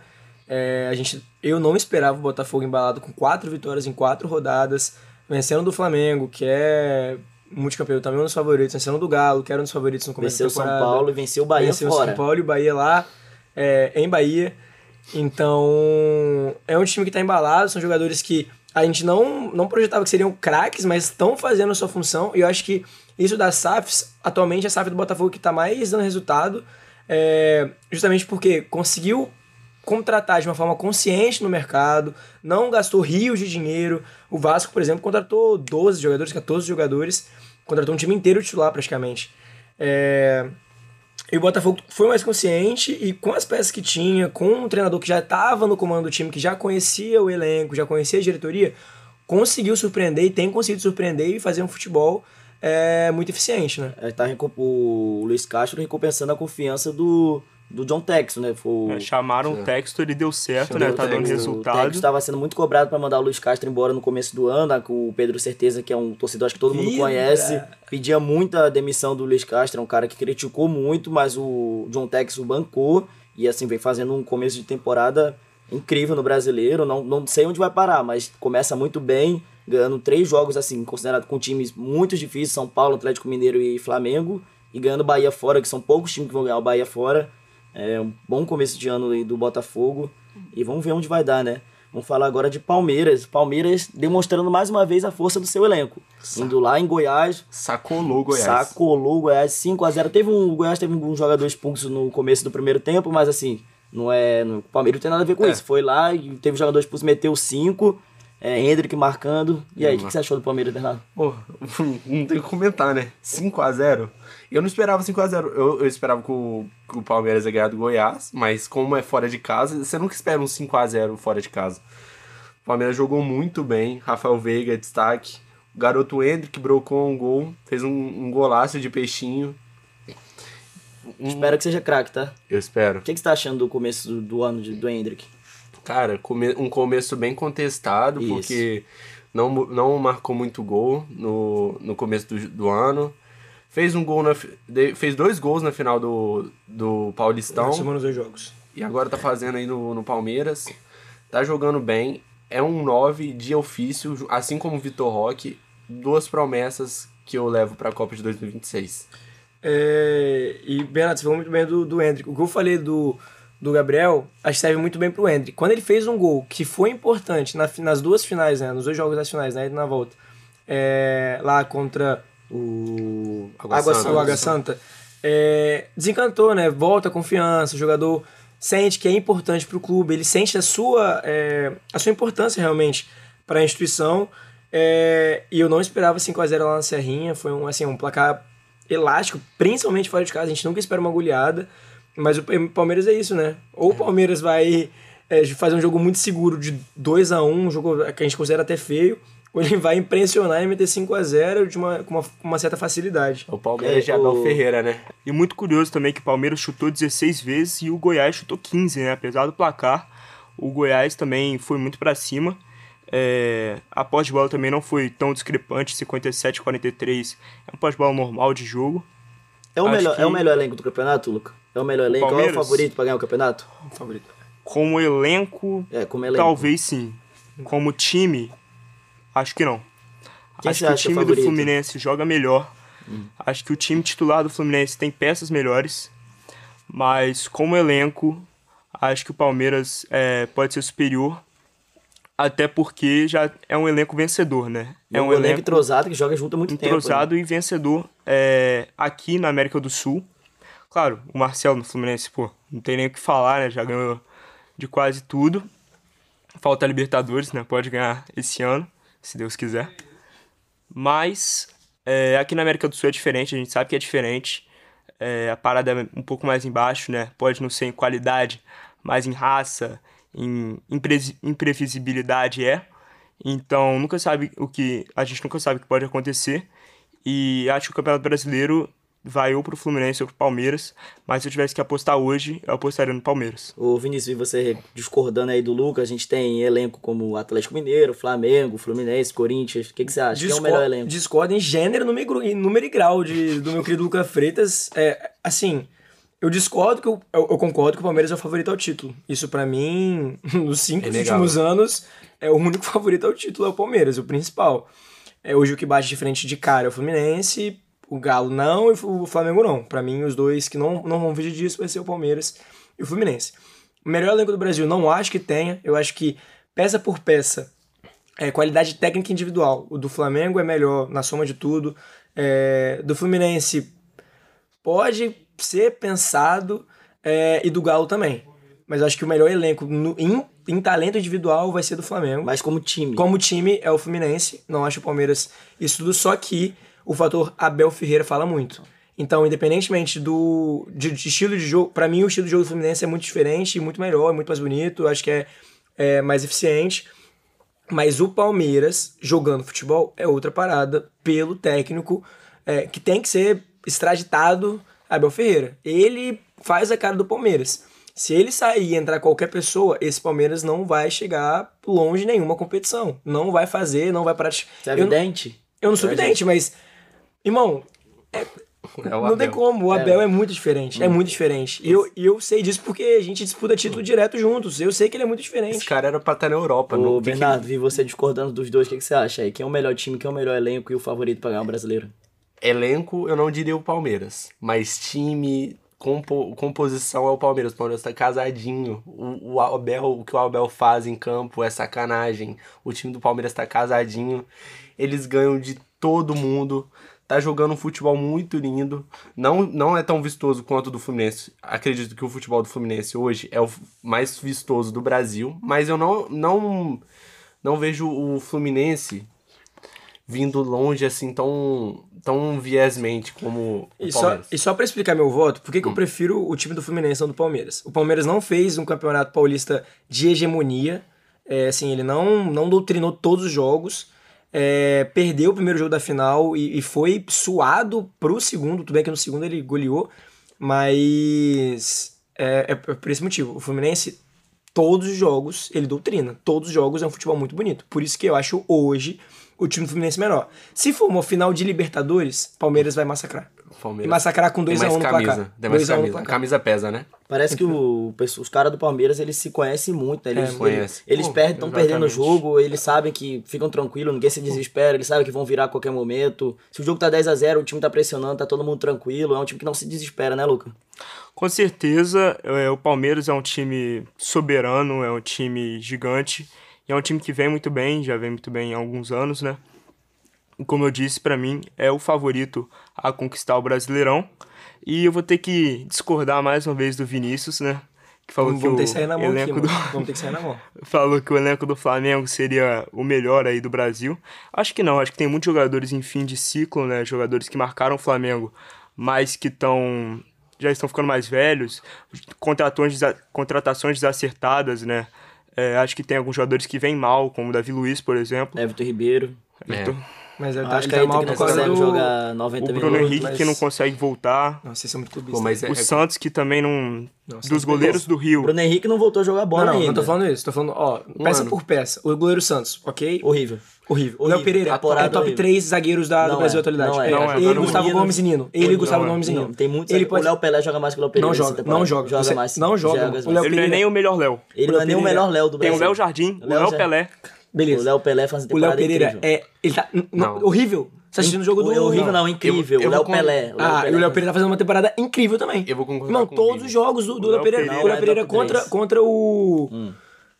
É, a gente, eu não esperava o Botafogo embalado com quatro vitórias em quatro rodadas, vencendo do Flamengo, que é multicampeão também um dos favoritos, vencendo do Galo, que era um dos favoritos no começo Venceu o da São temporada. Paulo e venceu o Bahia venceu fora. São Paulo e o Bahia lá, é, em Bahia. Então, é um time que tá embalado, são jogadores que a gente não, não projetava que seriam craques, mas estão fazendo a sua função. E eu acho que isso das SAFs, atualmente a SAF do Botafogo que tá mais dando resultado, é justamente porque conseguiu contratar de uma forma consciente no mercado, não gastou rios de dinheiro. O Vasco, por exemplo, contratou 12 jogadores, 14 jogadores, contratou um time inteiro titular praticamente. É, e o Botafogo foi mais consciente e com as peças que tinha, com um treinador que já estava no comando do time, que já conhecia o elenco, já conhecia a diretoria, conseguiu surpreender e tem conseguido surpreender e fazer um futebol é, muito eficiente, né? É, tá o Luiz Castro recompensando a confiança do, do John Texton, né? Foi É, chamaram o Textor e deu certo, né? Deu Tá dando Textor. O resultado. Texton estava sendo muito cobrado para mandar o Luiz Castro embora no começo do ano, né, com o Pedro Certeza, que é um torcedor acho que todo mundo Vida. conhece, pedia muita demissão do Luiz Castro, é um cara que criticou muito, mas o John Texton bancou e assim vem fazendo um começo de temporada incrível no brasileiro. Não, não sei onde vai parar, mas começa muito bem, ganhando três jogos assim, considerado com times muito difíceis, São Paulo, Atlético Mineiro e Flamengo, e ganhando Bahia fora, que são poucos times que vão ganhar o Bahia fora. É um bom começo de ano aí do Botafogo. E vamos ver onde vai dar, né? Vamos falar agora de Palmeiras. Palmeiras demonstrando mais uma vez a força do seu elenco. Indo lá em Goiás, Sacolou o Goiás. sacolou o Goiás 5 a 0 Teve um, o Goiás teve um jogador expulso no começo do primeiro tempo, mas assim, não é. No, o Palmeiras não tem nada a ver com É. isso. Foi lá e teve um jogador expulso, meteu 5. É, Hendrick marcando. E aí, o que, que você achou do Palmeiras, Bernardo? Pô, não tem o que comentar, né? 5x0. Eu não esperava 5x0. Eu, eu esperava que o, que o Palmeiras ia ganhar do Goiás, mas como é fora de casa, você nunca espera um 5x0 fora de casa. O Palmeiras jogou muito bem. Rafael Veiga, destaque. O garoto Hendrick brocou um gol, fez um, um golaço de peixinho. Um- Espero que seja craque, tá? Eu espero. O que, que você tá achando do começo do, do ano de, do Hendrick? Cara, come- um começo bem contestado, Isso. porque não, não marcou muito gol no, no começo do, do ano. Fez um gol na, fez dois gols na final do, do Paulistão os dois jogos. e agora tá fazendo aí no, no Palmeiras. Tá jogando bem. É um 9 de ofício, assim como o Vitor Roque. Duas promessas que eu levo pra Copa de 2026. É, e, Bernardo, você falou muito bem do, do Hendrick. O que eu falei do, do Gabriel, acho que serve muito bem pro Hendrick. Quando ele fez um gol que foi importante na nas duas finais, né? Nos dois jogos das finais, né? E na volta. é, lá contra o Água Água, Santa. o Água Santa. é, desencantou, né? Volta a confiança, o jogador sente que é importante pro clube, ele sente a sua, é, a sua importância realmente para a instituição. é, e eu não esperava 5x0 lá na Serrinha, foi um, assim, um placar elástico, principalmente fora de casa. A gente nunca espera uma goleada. Mas o Palmeiras é isso, né? Ou o Palmeiras vai é, fazer um jogo muito seguro de 2 a 1 um jogo que a gente considera até feio, ele vai impressionar e meter 5 a 0 de uma, com uma, uma certa facilidade. O Palmeiras É, de Abel o- Ferreira, né? E muito curioso também que o Palmeiras chutou 16 vezes e o Goiás chutou 15, né? Apesar do placar, o Goiás também foi muito pra cima. É, a posse de bola também não foi tão discrepante, 57 43 é um posse de bola normal de jogo. É o, Acho melhor, que- é o melhor elenco do campeonato, Luca? É o melhor elenco? Qual é o Palmeiras? favorito pra ganhar o campeonato? Favorito. Como elenco, É, como elenco. talvez sim. Como time, acho que não. Quem acho que o time do? Fluminense joga melhor. Acho que o time titular do Fluminense tem peças melhores. Mas como elenco, acho que o Palmeiras é, pode ser superior. Até porque já é um elenco vencedor, né? É um, elenco entrosado que joga junto há muito entrosado tempo. né? e vencedor é, aqui na América do Sul. Claro, o Marcelo no Fluminense, pô, não tem nem o que falar, né? Já ganhou de quase tudo. Falta a Libertadores, né? Pode ganhar esse ano, se Deus quiser. Mas é, aqui na América do Sul é diferente, a gente sabe que é diferente. É, a parada é um pouco mais embaixo, né? Pode não ser em qualidade, mas em raça, em impre- imprevisibilidade é. Então, nunca sabe o que. A gente nunca sabe o que pode acontecer. E acho que o Campeonato Brasileiro vai ou pro Fluminense ou pro Palmeiras. Mas se eu tivesse que apostar hoje, eu apostaria no Palmeiras. Ô Vinícius, e você discordando aí do Lucas, a gente tem elenco como Atlético Mineiro, Flamengo, Fluminense, Corinthians. O que, que você acha? Quem é o melhor elenco? Discordo em gênero, número, em número e grau de, do meu querido Lucas Freitas. É, assim, eu discordo que eu, eu, eu concordo que o Palmeiras é o favorito ao título. Isso pra mim, nos cinco É últimos anos, é o único favorito ao título é o Palmeiras, o principal. É, hoje o que bate de frente de cara é o Fluminense, o Galo não e o Flamengo não. Pra mim, os dois que não, não vão vir disso vai ser o Palmeiras e o Fluminense. O melhor elenco do Brasil não acho que tenha. Eu acho que peça por peça é, qualidade técnica individual. O do Flamengo é melhor na soma de tudo. É, do Fluminense pode ser pensado é, e do Galo também. Mas acho que o melhor elenco no- em, em talento individual vai ser do Flamengo. Mas como time. Como time é o Fluminense, não acho o Palmeiras isso tudo, só que o fator Abel Ferreira fala muito. Então, independentemente do de, de estilo de jogo, pra mim o estilo de jogo do Fluminense é muito diferente, muito melhor, muito mais bonito, acho que é, é mais eficiente. Mas o Palmeiras, jogando futebol, é outra parada pelo técnico, é, que tem que ser extraditado Abel Ferreira. Ele faz a cara do Palmeiras. Se ele sair e entrar qualquer pessoa, esse Palmeiras não vai chegar longe nenhuma competição. Não vai fazer, não vai praticar. Você é Eu não- evidente? eu não sou Pra vidente, mas. Irmão, É o não tem como. O Abel é, muito diferente. É muito diferente. E eu, eu sei disso porque a gente disputa título direto juntos. Eu sei que ele é muito diferente. Esse cara era pra estar na Europa. Ô, não tem que- Bernardo, vi você discordando dos dois. O que, que você acha aí? Quem é o melhor time, quem é o melhor elenco e o favorito pra ganhar o brasileiro? Elenco, eu não diria o Palmeiras. Mas time, compo- composição é o Palmeiras. O Palmeiras tá casadinho. O, o Abel, o que o Abel faz em campo é sacanagem. O time do Palmeiras tá casadinho. Eles ganham de todo mundo. Tá jogando um futebol muito lindo. Não, não é tão vistoso quanto o do Fluminense. Acredito que o futebol do Fluminense hoje é o mais vistoso do Brasil. Mas eu não, não, não vejo o Fluminense vindo longe assim tão, tão viesmente como o E só, Palmeiras. e só pra explicar meu voto, por que, que eu prefiro o time do Fluminense não do Palmeiras? O Palmeiras não fez um campeonato paulista de hegemonia. É, assim, ele não, não doutrinou todos os jogos. É, perdeu o primeiro jogo da final e, e foi suado pro segundo. Tudo bem que no segundo ele goleou, mas é, é por esse motivo. O Fluminense, todos os jogos, ele doutrina. Todos os jogos é um futebol muito bonito. Por isso que eu acho hoje o time do Fluminense menor. Se for uma final de Libertadores, Palmeiras vai massacrar. Palmeiras E massacrar com tem 2x1 mais no placar. camisa. Tem mais 2 a 1 no camisa. Camisa pesa, né? Parece que o, os caras do Palmeiras, eles se conhecem muito, né? Eles, É, eles, eles Pô, perdem, estão perdendo o jogo, eles sabem que ficam tranquilos, ninguém se desespera, eles sabem que vão virar a qualquer momento. Se o jogo tá 10 a 0 o time tá pressionando, tá todo mundo tranquilo, é um time que não se desespera, né, Luca? Com certeza, é, o Palmeiras é um time soberano, é um time gigante. E é um time que vem muito bem, já vem muito bem há alguns anos, né? E como eu disse, pra mim, é o favorito a conquistar o Brasileirão. E eu vou ter que discordar mais uma vez do Vinícius, né? Que falou Vamos, que vamos ter o que sair na mão aqui, elenco mano. do... Vamos ter que sair na mão. falou que o elenco do Flamengo seria o melhor aí do Brasil. Acho que não, acho que tem muitos jogadores em fim de ciclo, né? Jogadores que marcaram o Flamengo, mas que estão já estão ficando mais velhos, contratações, desa- contratações desacertadas, né? É, acho que tem alguns jogadores que vêm mal, como o Davi Luiz, por exemplo. Everton Ribeiro. É. Mas Ah, tá, acho que tá aí mal por não causa consegue do... jogar 90 o minutos. Bruno Henrique mas- que não consegue voltar. Nossa, vocês são muito clubistas. Pô, mas é, O é- Santos que também não. Não, dos goleiros do Rio. Bruno Henrique não voltou a jogar bola Não, não, ainda. não tô falando isso. Tô falando, ó, peça ano. por peça. O goleiro Santos, ok? Horrível. Horrível. O. Léo Pereira é top horrível. 3 zagueiros da, do Brasil é, atualidade. não é. Não é, ele, não é. Gustavo Gomes e Nino. Ele e Gustavo é. Gomes e Nino. Tem muitos. Ele O pode... Léo Pelé joga mais que o Léo Pereira. Não joga, não joga. Joga mais. não joga. O Ele não é nem o melhor Léo. Ele O não é nem o melhor Léo do Tem Brasil. o Léo Jardim, o Léo Pelé. Beleza. O Léo Pelé faz uma O Léo temporada Pereira incrível. é. Ele tá. Não. horrível. Você tá assistindo o jogo do... O horrível não, incrível. eu o Léo Pelé. o Léo Ah, Pelé. o Léo Pereira tá fazendo uma temporada incrível também. Eu vou concordar Irmão, com o todos os jogos do, do Léo Léo Pereira, Pereira o Léo é Pereira top contra, 10. contra o...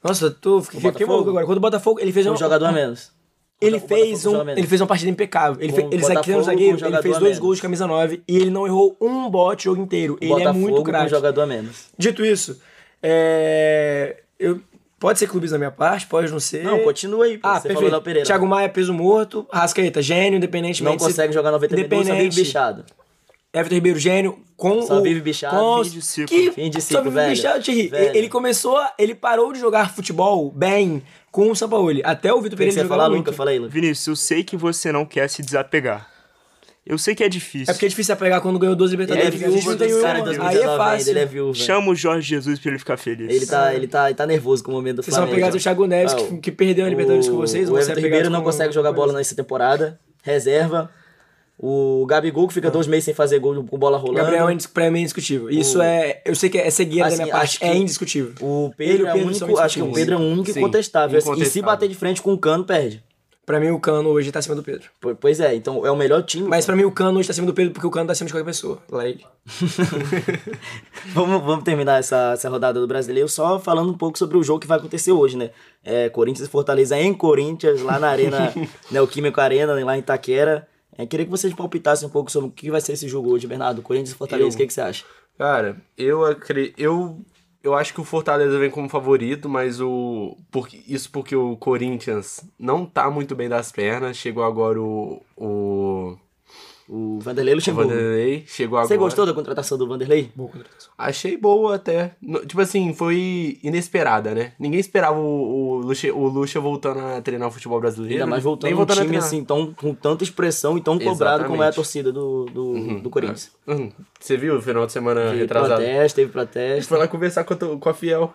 Nossa, eu tô, fiquei, fiquei maluco agora. Contra o Botafogo, ele fez Um um... jogador a menos. Ele fez, um, ele fez uma partida impecável. Ele, fe, ele Botafogo zagueiro, ele fez dois gols de camisa 9 e ele não errou um bote o jogo inteiro. Ele Botafogo é muito um craque. jogador a menos. Dito isso, é, eu, pode ser clubes da minha parte, pode não ser. Não, continua aí, pô. Ah, Você falou perfeito. Léo Pereira. Thiago Maia, peso morto. Rascaeta, gênio, independentemente. não consegue jogar 90 minutos, só vive Independente. bichado. Everton Ribeiro, gênio. Com Só o, vive bichado, com fim de ciclo. Que, Fim de só ciclo, vive velho. bichado, Thierry. Velho. Ele começou, ele parou de jogar futebol bem com o Sampaoli. Até o Vitor Pereira você falar, muito. Luca? Fala aí, Luca. Vinícius, eu sei que você não quer se desapegar. Eu sei que é difícil. É porque é difícil pegar quando ganhou 12 Ele é Libertadores. a gente viúva não tem um, caras em Aí é 2019 fácil. ele é viúva. Chama o Jorge Jesus pra ele ficar feliz. Ele tá, ele tá, ele tá nervoso com o momento do Vocês são Flamengo. apegados ao Thiago Neves, Ah, que, que perdeu a Libertadores com vocês. O é Everton apegado Ribeiro não consegue jogar bola nessa temporada. Reserva. O Gabigol, que fica dois meses sem fazer gol com bola rolando. Gabriel é pra mim é indiscutível. Isso é. Eu sei que é cegueira Assim, da minha parte. É indiscutível. O Ele Pedro o é o Pedro único. Acho que o. Pedro é o único Sim, incontestável. E se bater de frente com o Cano, perde. Pra mim, o Cano hoje tá acima do Pedro. Po- Pois é, então é o melhor time. Mas pra mim, o Cano hoje tá acima do Pedro porque o Cano tá acima de qualquer pessoa. Lá ele. Vamos, vamos terminar essa, essa rodada do brasileiro só falando um pouco sobre o jogo que vai acontecer hoje, né? É, Corinthians e Fortaleza em Corinthians, lá na Arena Neoquímico Arena, lá em Itaquera. É, queria que vocês palpitassem um pouco sobre o que vai ser esse jogo hoje, Bernardo. Corinthians e Fortaleza, Eu- o que, que você acha? Cara, eu acredito. Eu, eu acho que o Fortaleza vem como favorito, mas o. Isso porque o Corinthians não tá muito bem das pernas. Chegou agora o. O. O Vanderlei o Luxemburgo. Vanderlei. Chegou agora. Você gostou da contratação do Vanderlei? Boa contratação. Achei boa até. Tipo assim, foi inesperada, né? Ninguém esperava o, o, Lucha, o Lucha voltando a treinar o futebol brasileiro. Ainda mais voltando nem um voltando a time treinar. assim, tão, com tanta expressão e tão cobrado como é a Exatamente. torcida do, do, do Corinthians. Uhum. Você viu o final de semana Teve retrasado? protesto, teve A protesto. gente foi lá conversar com a, to- com a Fiel.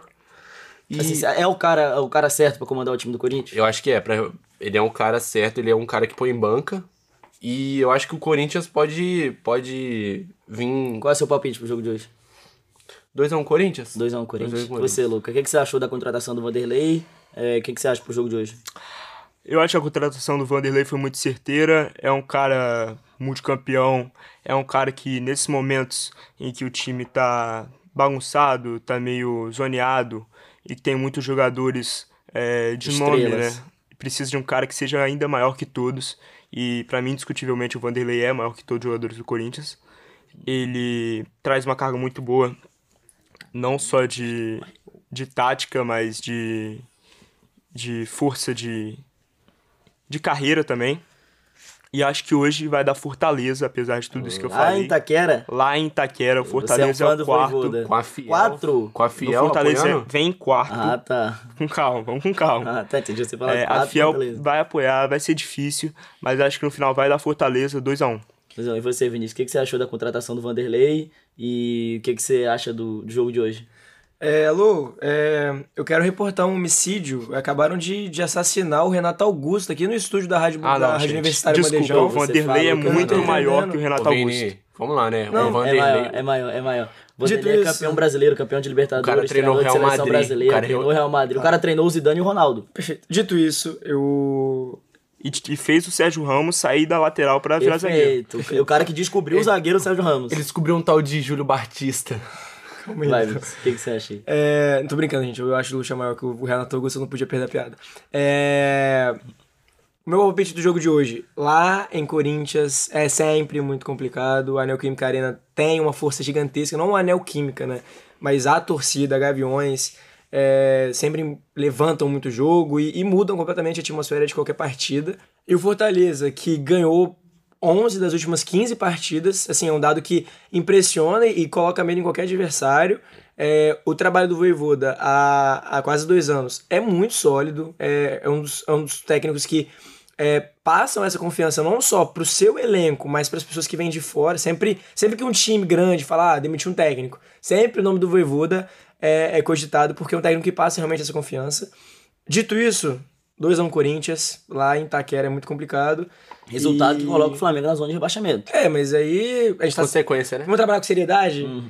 E Assim, é o cara, é o cara certo pra comandar o time do Corinthians? eu acho que é. Pra, ele é um cara certo, ele é um cara que põe em banca. E eu acho que o Corinthians pode, pode vir Qual é o seu palpite pro jogo de hoje? 2x1 Corinthians? 2x1 Corinthians. 2 a 1 Corinthians. Você, Luca, o que, que você achou da contratação do Vanderlei? É, o que, que você acha pro jogo de hoje? Eu acho que a contratação do Vanderlei foi muito certeira. É um cara multicampeão. É um cara que, nesses momentos em que o time tá bagunçado, tá meio zoneado e que tem muitos jogadores é, de nome, Estrelas. né? Precisa de um cara que seja ainda maior que todos. E, pra mim, indiscutivelmente, o Vanderlei é maior que todos os jogadores do Corinthians. Ele traz uma carga muito boa, não só de, de tática, mas de, de força de, de carreira também. E acho que hoje vai dar Fortaleza, apesar de tudo isso que eu falei. em Itaquera? Lá em Itaquera, o Fortaleza é um fã é do o quarto. Com a Fiel. Quatro? Com a O Fiel Fortaleza apoiando. vem em quarto. Ah, tá. Com calma, vamos com calma. Ah, tá, entendi. Você falar É, a Fiel Fortaleza. vai apoiar, vai ser difícil, mas acho que no final vai dar Fortaleza 2x1. Mas, ó, E você, Vinícius, o que, você achou da contratação do Vanderlei? E o que, que você acha do, do jogo de hoje? É, Lu, é, eu quero reportar um homicídio. Acabaram de, de assassinar o Renato Augusto aqui no estúdio da Rádio, Ah, da não, Rádio gente. Universitária Desculpa, Bandejão. o Vanderlei é não muito tô maior entendendo. que o Renato Ô, Augusto. Vini, vamos lá, né? Não, o É Vanderlei. maior, é maior, é maior. Vanderlei é campeão brasileiro, campeão de Libertadores, O cara treinou treinador de Real seleção Madrid, brasileira, o cara treinou é- o Real Madrid. O cara treinou o Zidane e o Ronaldo. Perfeito. Dito isso, eu. E, e fez o Sérgio Ramos sair da lateral pra virar zagueiro. Perfeito. O cara que descobriu o zagueiro Sérgio Ramos. Ele descobriu um tal de Júlio Batista. Aí. Vai, Vinícius, o que, que você acha aí? É, não tô brincando, gente. Eu acho o Lucha maior que o Renato Augusto, eu não podia perder a piada. É, o meu palpite do jogo de hoje. Lá em Corinthians é sempre muito complicado. A Neoquímica Arena tem uma força gigantesca. Não a Neoquímica, né? Mas a torcida, Gaviões, é, sempre levantam muito o jogo e, e mudam completamente a atmosfera de qualquer partida. E o Fortaleza, que ganhou 11 das últimas 15 partidas, assim, é um dado que impressiona e coloca medo em qualquer adversário. É, o trabalho do Voivoda há, há quase dois anos é muito sólido, é, é um, dos, é um dos técnicos que é, passam essa confiança não só para o seu elenco, mas para as pessoas que vêm de fora. Sempre, sempre que um time grande fala, ah, demitiu um técnico, sempre o nome do Voivoda é, é cogitado porque é um técnico que passa realmente essa confiança. Dito isso, 2x1 Corinthians, lá em Itaquera é muito complicado. Resultado E- que coloca o Flamengo na zona de rebaixamento. É, mas aí a gente tá... Consequência, né? Vamos trabalhar com seriedade? 2x1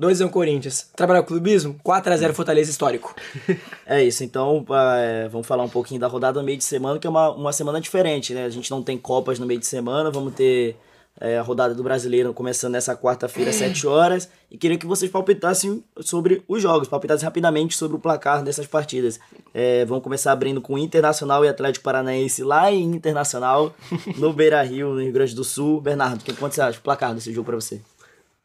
2x1 Corinthians. Trabalhar o clubismo? 4x0 Fortaleza histórico. É isso, então é, vamos falar um pouquinho da rodada no meio de semana, que é uma, uma semana diferente, né? A gente não tem Copas no meio de semana, vamos ter é, a rodada do Brasileiro começando nessa quarta-feira, às 7 horas. E queria que vocês palpitassem sobre os jogos, palpitassem rapidamente sobre o placar dessas partidas. É, vamos começar abrindo com Internacional e Atlético Paranaense lá em Internacional, no Beira Rio, no Rio Grande do Sul. Bernardo, o que quanto você acha? O placar desse jogo pra você?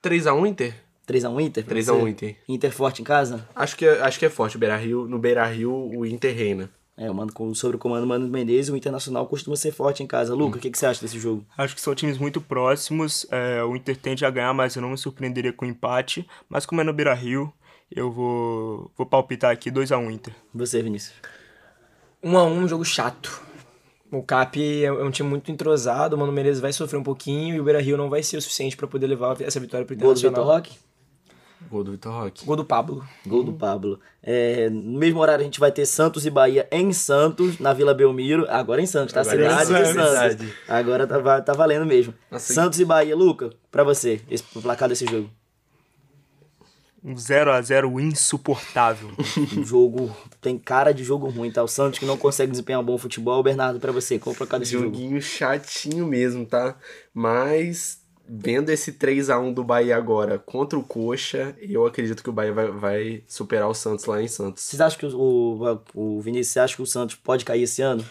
3x1 Inter? 3x1 Inter? pra 3 você? a 1 Inter. Inter forte em casa? Acho que, é- acho que é forte. O Beira -Rio, no Beira Rio, o Inter reina. É, eu mando com- sobre o comando Mano Menezes, o Internacional costuma ser forte em casa. Luca, o que, que você acha desse jogo? Acho que são times muito próximos. é, o Inter tende a ganhar, mas eu não me surpreenderia com empate. Mas como é no Beira Rio, eu vou, vou palpitar aqui 2x1 Inter. Você, Vinícius. 1x1, um jogo chato. O Cap é é um time muito entrosado, o Mano Menezes vai sofrer um pouquinho e o Beira Rio não vai ser o suficiente pra poder levar essa vitória pro Gol do Vitor Internacional. Roque? Gol do Vitor Roque. Gol do Pablo. Gol do Pablo. É, no mesmo horário a gente vai ter Santos e Bahia em Santos, na Vila Belmiro. Agora em Santos, tá? Agora é Cidade em de Santos. Agora tá, tá valendo mesmo. Nossa, Santos e Bahia. Luca, pra você, esse, o placar desse jogo. Um 0x0 insuportável. O jogo tem cara de jogo ruim, tá? O Santos que não consegue desempenhar um bom futebol. Bernardo, pra você, qual o placar desse jogo? Joguinho chatinho mesmo, tá? Mas vendo esse 3x1 do Bahia agora contra o Coxa, eu acredito que o Bahia vai, vai superar o Santos lá em Santos. Vocês acham que o, o, o Vinícius, você acha que o Santos pode cair esse ano?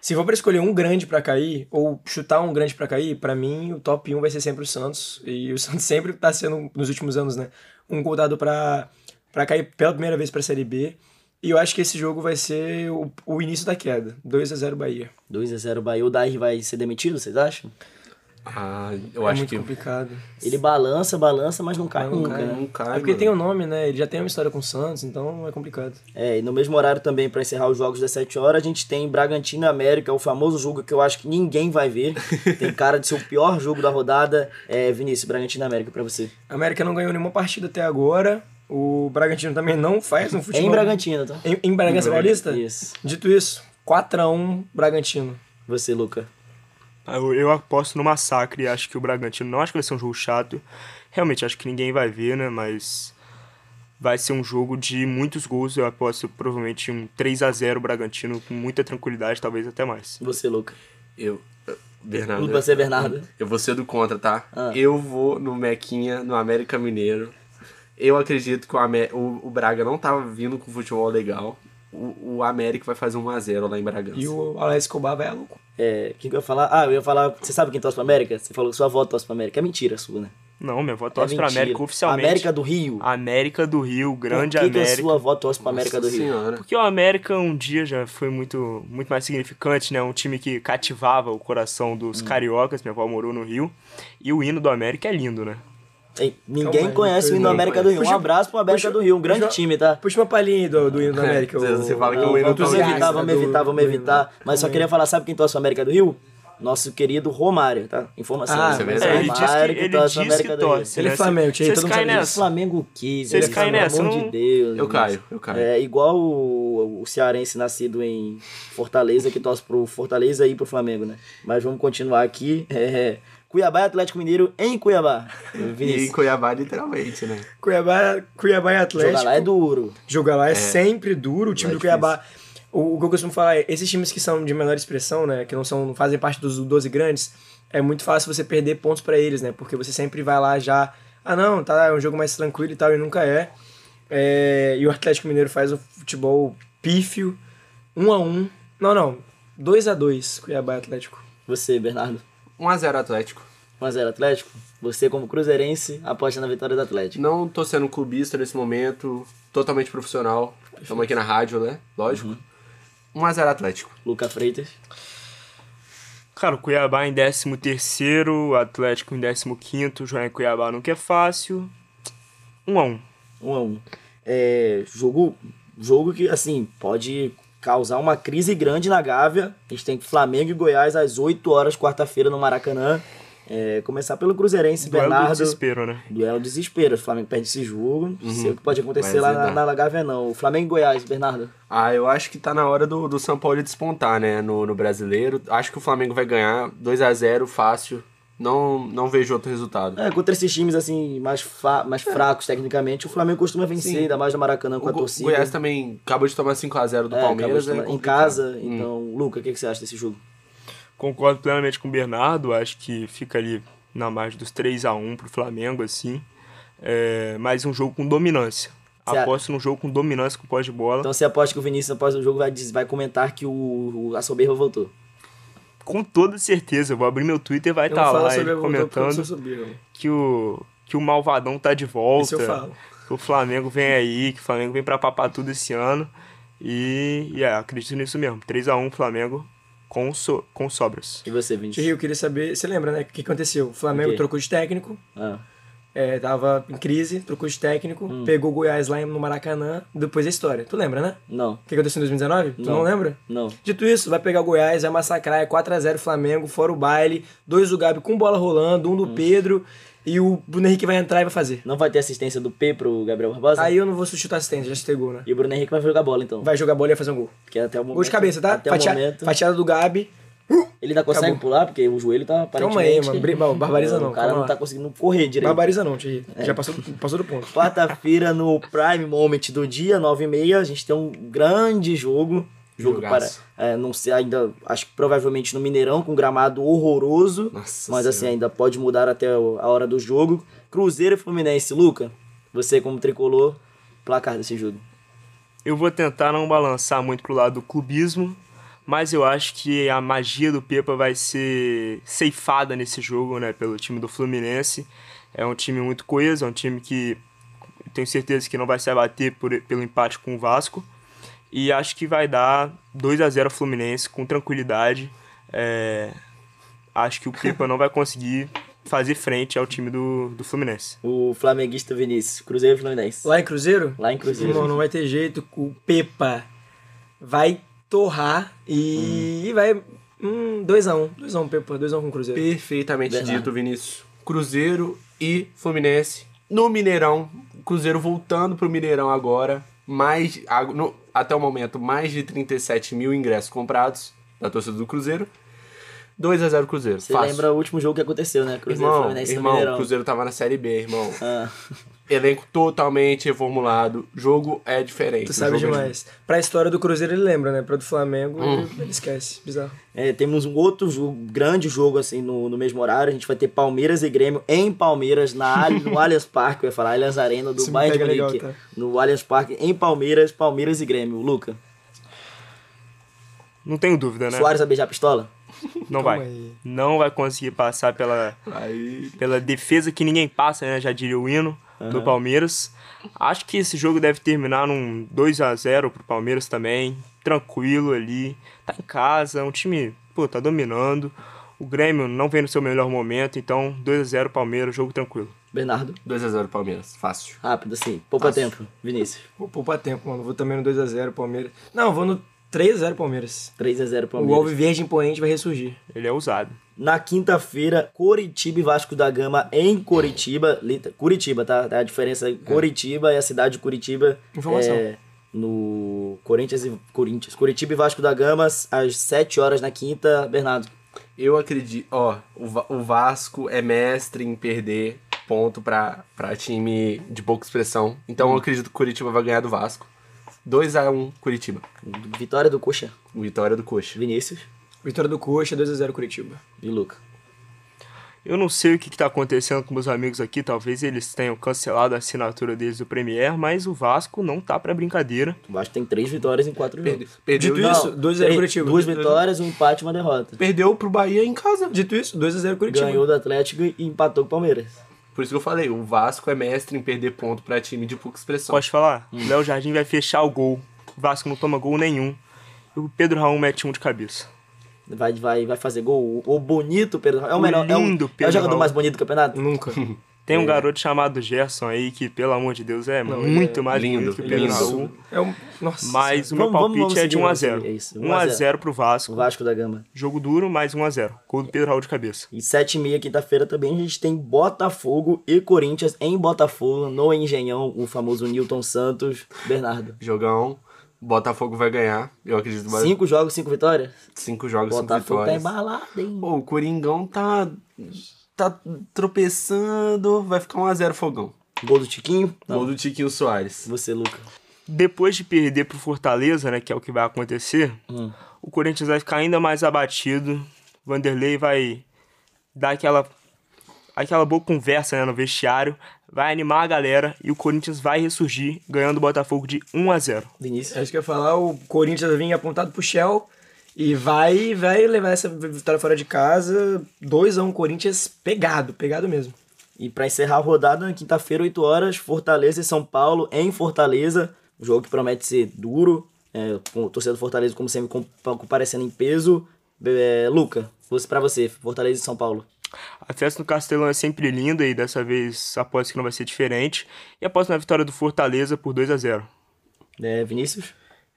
Se for pra escolher um grande pra cair, ou chutar um grande pra cair, pra mim o top 1 vai ser sempre o Santos. E o Santos sempre tá sendo, nos últimos anos, né, um contado pra, pra cair pela primeira vez pra Série B. E eu acho que esse jogo vai ser o, o início da queda. 2x0 Bahia. 2x0 Bahia. O Dair vai ser demitido, vocês acham? Ah, eu é acho muito que complicado. Ele balança, balança, mas não cai Não nunca, cai, né? não cai, É porque mano. tem o nome, né? Ele já tem uma história com o Santos, então é complicado. É, e no mesmo horário também, pra encerrar os jogos das 7 horas, a gente tem Bragantino América, o famoso jogo que eu acho que ninguém vai ver. Tem cara de ser o pior jogo da rodada. É, Vinícius, Bragantino América pra você. A América não ganhou nenhuma partida até agora. O Bragantino também não faz um É futebol. em Bragantino, tá? Em, em Bragança Paulista? Isso. Dito isso, 4x1 Bragantino. Você, Luca. Ah, Eu, eu aposto no massacre. Acho que o Bragantino não acho que vai ser um jogo chato. Realmente, acho que ninguém vai ver, né? Mas vai ser um jogo de muitos gols. Eu aposto provavelmente um 3 a 0 Bragantino com muita tranquilidade, talvez até mais. Você, Luca. Eu, Bernardo, Tudo pra ser Bernardo. eu vou ser do contra, tá? Ah. Eu vou no Mequinha, no América Mineiro. Eu acredito que o, Amé- o, o Braga não tava vindo com futebol legal. O, o América vai fazer 1x0 lá em Bragança. E o Alex Escobar vai a louco. É, o que, que eu ia falar? Ah, eu ia falar. Você sabe quem torce pra América? Você falou que sua avó torce pra América. É mentira sua, né? Não, minha avó É torce pra mentira. América oficialmente. América do Rio. América do Rio, grande Por que, que a América. sua avó torce pra América do Nossa Rio? senhora. Porque o América um dia já foi muito, muito mais significante, né? Um time que cativava o coração dos Hum. cariocas. Minha avó morou no Rio. E o hino do América é lindo, né? Ei, ninguém Calma aí, conhece o hino não América do Rio. Um Puxa- abraço pro América puxa- do Rio, um grande puxa- time, tá? Puxa uma palhinha do, do hino da América. Você- o- você fala que o- o hino o tá Vamos evitar, vamos do- evitar, vamos evitar. Mas só queria falar, sabe quem torce pra América do Rio? Nosso querido Romário, tá? Informação. Ah, é verdade. É, ele diz que, Romário ele torce que América do Rio. Ele é né? Flamengo, Tchê, Vocês todo mundo nessa. Flamengo quis. Vocês ele, caem pelo nessa, amor não- de Deus. Eu caio, eu caio. É igual o, o cearense nascido em Fortaleza, que torce pro Fortaleza e pro Flamengo, né? Mas vamos continuar aqui. É, Cuiabá e Atlético Mineiro em Cuiabá. E em Vinícius, Cuiabá, literalmente, né? Cuiabá, Cuiabá e Atlético. jogar lá é duro. Jogar lá é, sempre duro. O time Lá é do Cuiabá. O, o que eu costumo falar é, esses times que são de menor expressão, né? Que não são, não fazem parte dos 12 grandes, é muito fácil você perder pontos pra eles, né? Porque você sempre vai lá já. Ah, não, tá, é um jogo mais tranquilo e tal, e nunca é. É, e o Atlético Mineiro faz o futebol pífio, 1 a 1 Não, não. 2 a 2 Cuiabá e Atlético. Você, Bernardo. 1x0 Atlético. 1x0 Atlético? Você, como cruzeirense, aposta na vitória do Atlético. Não tô sendo clubista nesse momento, totalmente profissional. Estamos aqui na rádio, né? Lógico. 1x0 Atlético. Luca Freitas. Cara, o Cuiabá em 13 terceiro, o Atlético em 15 quinto, jogar em Cuiabá nunca é fácil. 1 a 1 1 a 1 É, jogo, jogo que, assim, pode causar uma crise grande na Gávea. A gente tem Flamengo e Goiás às 8 horas, quarta-feira, no Maracanã. É, começar pelo Cruzeirense, Duelo do Bernardo. desespero, né? Duelo desespero. O Flamengo perde esse jogo. Não sei o que pode acontecer Vai lá na, azedar. na Gávea, não. O Flamengo e Goiás, Bernardo. Ah, eu acho que tá na hora do, do São Paulo despontar, né? No, no brasileiro. Acho que o Flamengo vai ganhar 2x0 fácil Não, não vejo outro resultado. É, contra esses times assim, mais, mais fracos tecnicamente, o Flamengo costuma vencer, Sim. ainda mais no Maracanã com O a torcida. Goiás também acabou de tomar 5x0 do É, Palmeiras. acabou de é tomar- em casa. Hum. Então, Luca, o que, que você acha desse jogo? Concordo plenamente com o Bernardo, acho que fica ali na margem dos 3 a 1 pro Flamengo, assim. É, mas um jogo com dominância. Cê a- Aposto num jogo com dominância com pós de bola. Então você aposta que o Vinícius após o jogo vai, vai comentar que o, o- a soberba voltou. Com toda certeza, eu vou abrir meu Twitter e vai estar falo lá ele a comentando que o, que o Malvadão tá de volta. Isso eu falo. Que o Flamengo vem aí, que o Flamengo vem pra papar tudo esse ano. E, e é, acredito nisso mesmo. 3x1 Flamengo com, so, com sobras. E você, Vinícius? Eu queria saber, você lembra, né, o que aconteceu? O Flamengo O trocou de técnico, Ah, é, tava em crise, trocou de técnico, Hum. pegou o Goiás lá no Maracanã, depois a história. Tu lembra, né? não, O que aconteceu em 2019? Tu Não. não lembra? não. Dito isso, vai pegar o Goiás, vai massacrar, é 4x0 Flamengo, fora o baile, dois do Gabi com bola rolando, um do Hum. Pedro, e o Bruno Henrique vai entrar e vai fazer. Não vai ter assistência do P pro Gabriel Barbosa? Aí eu não vou substituir assistente, já citei gol, né? E o Bruno Henrique vai jogar bola, então. Vai jogar bola e vai fazer um gol. Porque até o momento... Gol de cabeça, tá? Até Fatia- o momento... Fatiada do Gabi. Ele ainda consegue Acabou. pular, porque o joelho tá Calma aí, aparentemente... mano. Bri- não, barbariza não, O cara calma não lá. tá conseguindo correr direito. Barbariza não, Thierry. É. Já passou, passou do ponto. Quarta-feira, no Prime Moment do dia, 9h30, a gente tem um grande jogo. Jogo para. Jogaço. É, não sei ainda, acho que provavelmente no Mineirão, com gramado horroroso. Nossa mas assim, Senhora. ainda pode mudar até o- a hora do jogo. Cruzeiro e Fluminense. Luca, você como tricolor, placar desse jogo. Eu vou tentar não balançar muito pro lado do clubismo, mas eu acho que a magia do Pepa vai ser ceifada nesse jogo, né, pelo time do Fluminense. É um time muito coeso, é um time que tenho certeza que não vai se abater por, pelo empate com o Vasco. E acho que vai dar 2 a 0 Fluminense com tranquilidade. É, acho que o Pepa não vai conseguir fazer frente ao time do, do Fluminense. O flamenguista Vinícius, Cruzeiro e Fluminense. Lá em Cruzeiro? Lá em Cruzeiro. Não, não vai ter jeito. O Pepa vai torrar e, e vai. Hum, 2x1. 2x1, Pepa. 2x1 com o Cruzeiro. Perfeitamente Bernardo. dito, Vinícius. Cruzeiro e Fluminense no Mineirão. Cruzeiro voltando pro Mineirão agora. Mais, no- até o momento, mais de 37 mil ingressos comprados da torcida do Cruzeiro. 2x0 Cruzeiro. Você Fácil. lembra o último jogo que aconteceu, né? Cruzeiro Irmão, Fluminense irmão, Mineirão. o Cruzeiro tava na Série B, irmão. Ah, Elenco totalmente reformulado. Jogo é diferente. Tu sabe é demais. Pra história do Cruzeiro ele lembra, né? Pra do Flamengo Hum. ele, esquece. Bizarro. É, temos um outro jogo, grande jogo assim no, no mesmo horário. A gente vai ter Palmeiras e Grêmio em Palmeiras, na, no Allianz Parque, eu ia falar Allianz Arena do Bayern de Munique. legal, tá? No Allianz Parque em Palmeiras, Palmeiras e Grêmio. Luca, Não tenho dúvida, né? Soares vai beijar a pistola? Não Calma vai. aí. Não vai conseguir passar pela, Aí, pela defesa que ninguém passa, né? Já diria o hino do Palmeiras. Acho que esse jogo deve terminar num 2 a 0 pro Palmeiras também. Tranquilo ali. Tá em casa, um time, pô, tá dominando. O Grêmio não vem no seu melhor momento, então 2 a 0 Palmeiras, jogo tranquilo. Bernardo, 2x0 Palmeiras. Fácil. rápido assim, poupa Fácil. tempo. Vinícius, Vou poupar tempo, mano. Vou também no 2x0 Palmeiras. Não, vou no 3x0 Palmeiras. 3 a 0 O Palmeiras. Alviverde imponente vai ressurgir. Ele é ousado. Na quinta-feira, Coritiba e Vasco da Gama em Coritiba. Lita- Curitiba, tá? A diferença é Coritiba é a cidade de Curitiba. Informação. É, no Corinthians e Corinthians. Curitiba e Vasco da Gama, às 7 horas na quinta. Bernardo. Eu acredito. Ó, o, o Vasco é mestre em perder ponto pra, pra time de pouca expressão. Então eu acredito que o Curitiba vai ganhar do Vasco. 2x1 Curitiba. Vitória do Coxa. Vitória do Coxa. Vinícius Vitória do Coxa, 2x0 Curitiba. e Luca. Eu não sei o que, que tá acontecendo com meus amigos aqui, talvez eles tenham cancelado a assinatura deles do Premier, mas o Vasco não tá pra brincadeira. O Vasco tem 3 vitórias em 4 Perde- jogos. perdeu, Dito isso, 2x0 Curitiba. Duas Dois- vitórias, um empate e uma derrota. perdeu pro Bahia em casa. Dito isso, 2x0 Curitiba. Ganhou do Atlético e empatou com o Palmeiras. Por isso que eu falei, o Vasco é mestre em perder ponto pra time de pouca expressão. Pode falar? Léo Jardim vai fechar o gol. O Vasco não toma gol nenhum. E o Pedro Raul mete um de cabeça. Vai, vai, vai fazer gol. O bonito Pedro Raul. É o, O melhor. É, lindo o, é o Pedro jogador Raul. mais bonito do campeonato? Nunca. Tem um garoto chamado Gerson aí que, pelo amor de Deus, é Não, muito é mais lindo, bonito que o Pedro lindo. Raul. É um... Nossa. Mas o meu Vamos- palpite vamos é de seguir, 1 a vamos 0 seguir, é isso, 1 a 0 pro O Vasco. Vasco da Gama. Jogo duro, mais 1 a 0 Gol do Pedro Raul de cabeça. E 7h30, quinta-feira, também a gente tem Botafogo e Corinthians em Botafogo, no Engenhão, o famoso Newton Santos. Bernardo. Jogão. Botafogo vai ganhar. Eu acredito vai. Cinco jogos, cinco vitórias? Cinco jogos, cinco Botafogo tá vitórias. embalado, hein? Pô, o Coringão tá. Tá tropeçando, vai ficar 1x0 fogão. Gol do Tiquinho? Não. Gol do Tiquinho Soares. Você, Luca. Depois de perder pro Fortaleza, né, que é o que vai acontecer, Hum. o Corinthians vai ficar ainda mais abatido. Vanderlei vai dar aquela aquela boa conversa né, no vestiário, vai animar a galera e o Corinthians vai ressurgir ganhando o Botafogo de 1 a 0. Vinícius. Isso que eu ia falar, o Corinthians vir apontado pro Shell e vai, vai levar essa vitória fora de casa. 2x1 Corinthians pegado, pegado mesmo. E pra encerrar a rodada, na quinta-feira, 8 horas, Fortaleza e São Paulo em Fortaleza. Um jogo que promete ser duro. É, com o torcedor do Fortaleza, como sempre, com- comparecendo em peso. É, Luca, você, pra você, Fortaleza e São Paulo. A festa no Castelão é sempre linda e dessa vez aposto que não vai ser diferente. E aposto na vitória do Fortaleza por 2 a 0. É, Vinícius?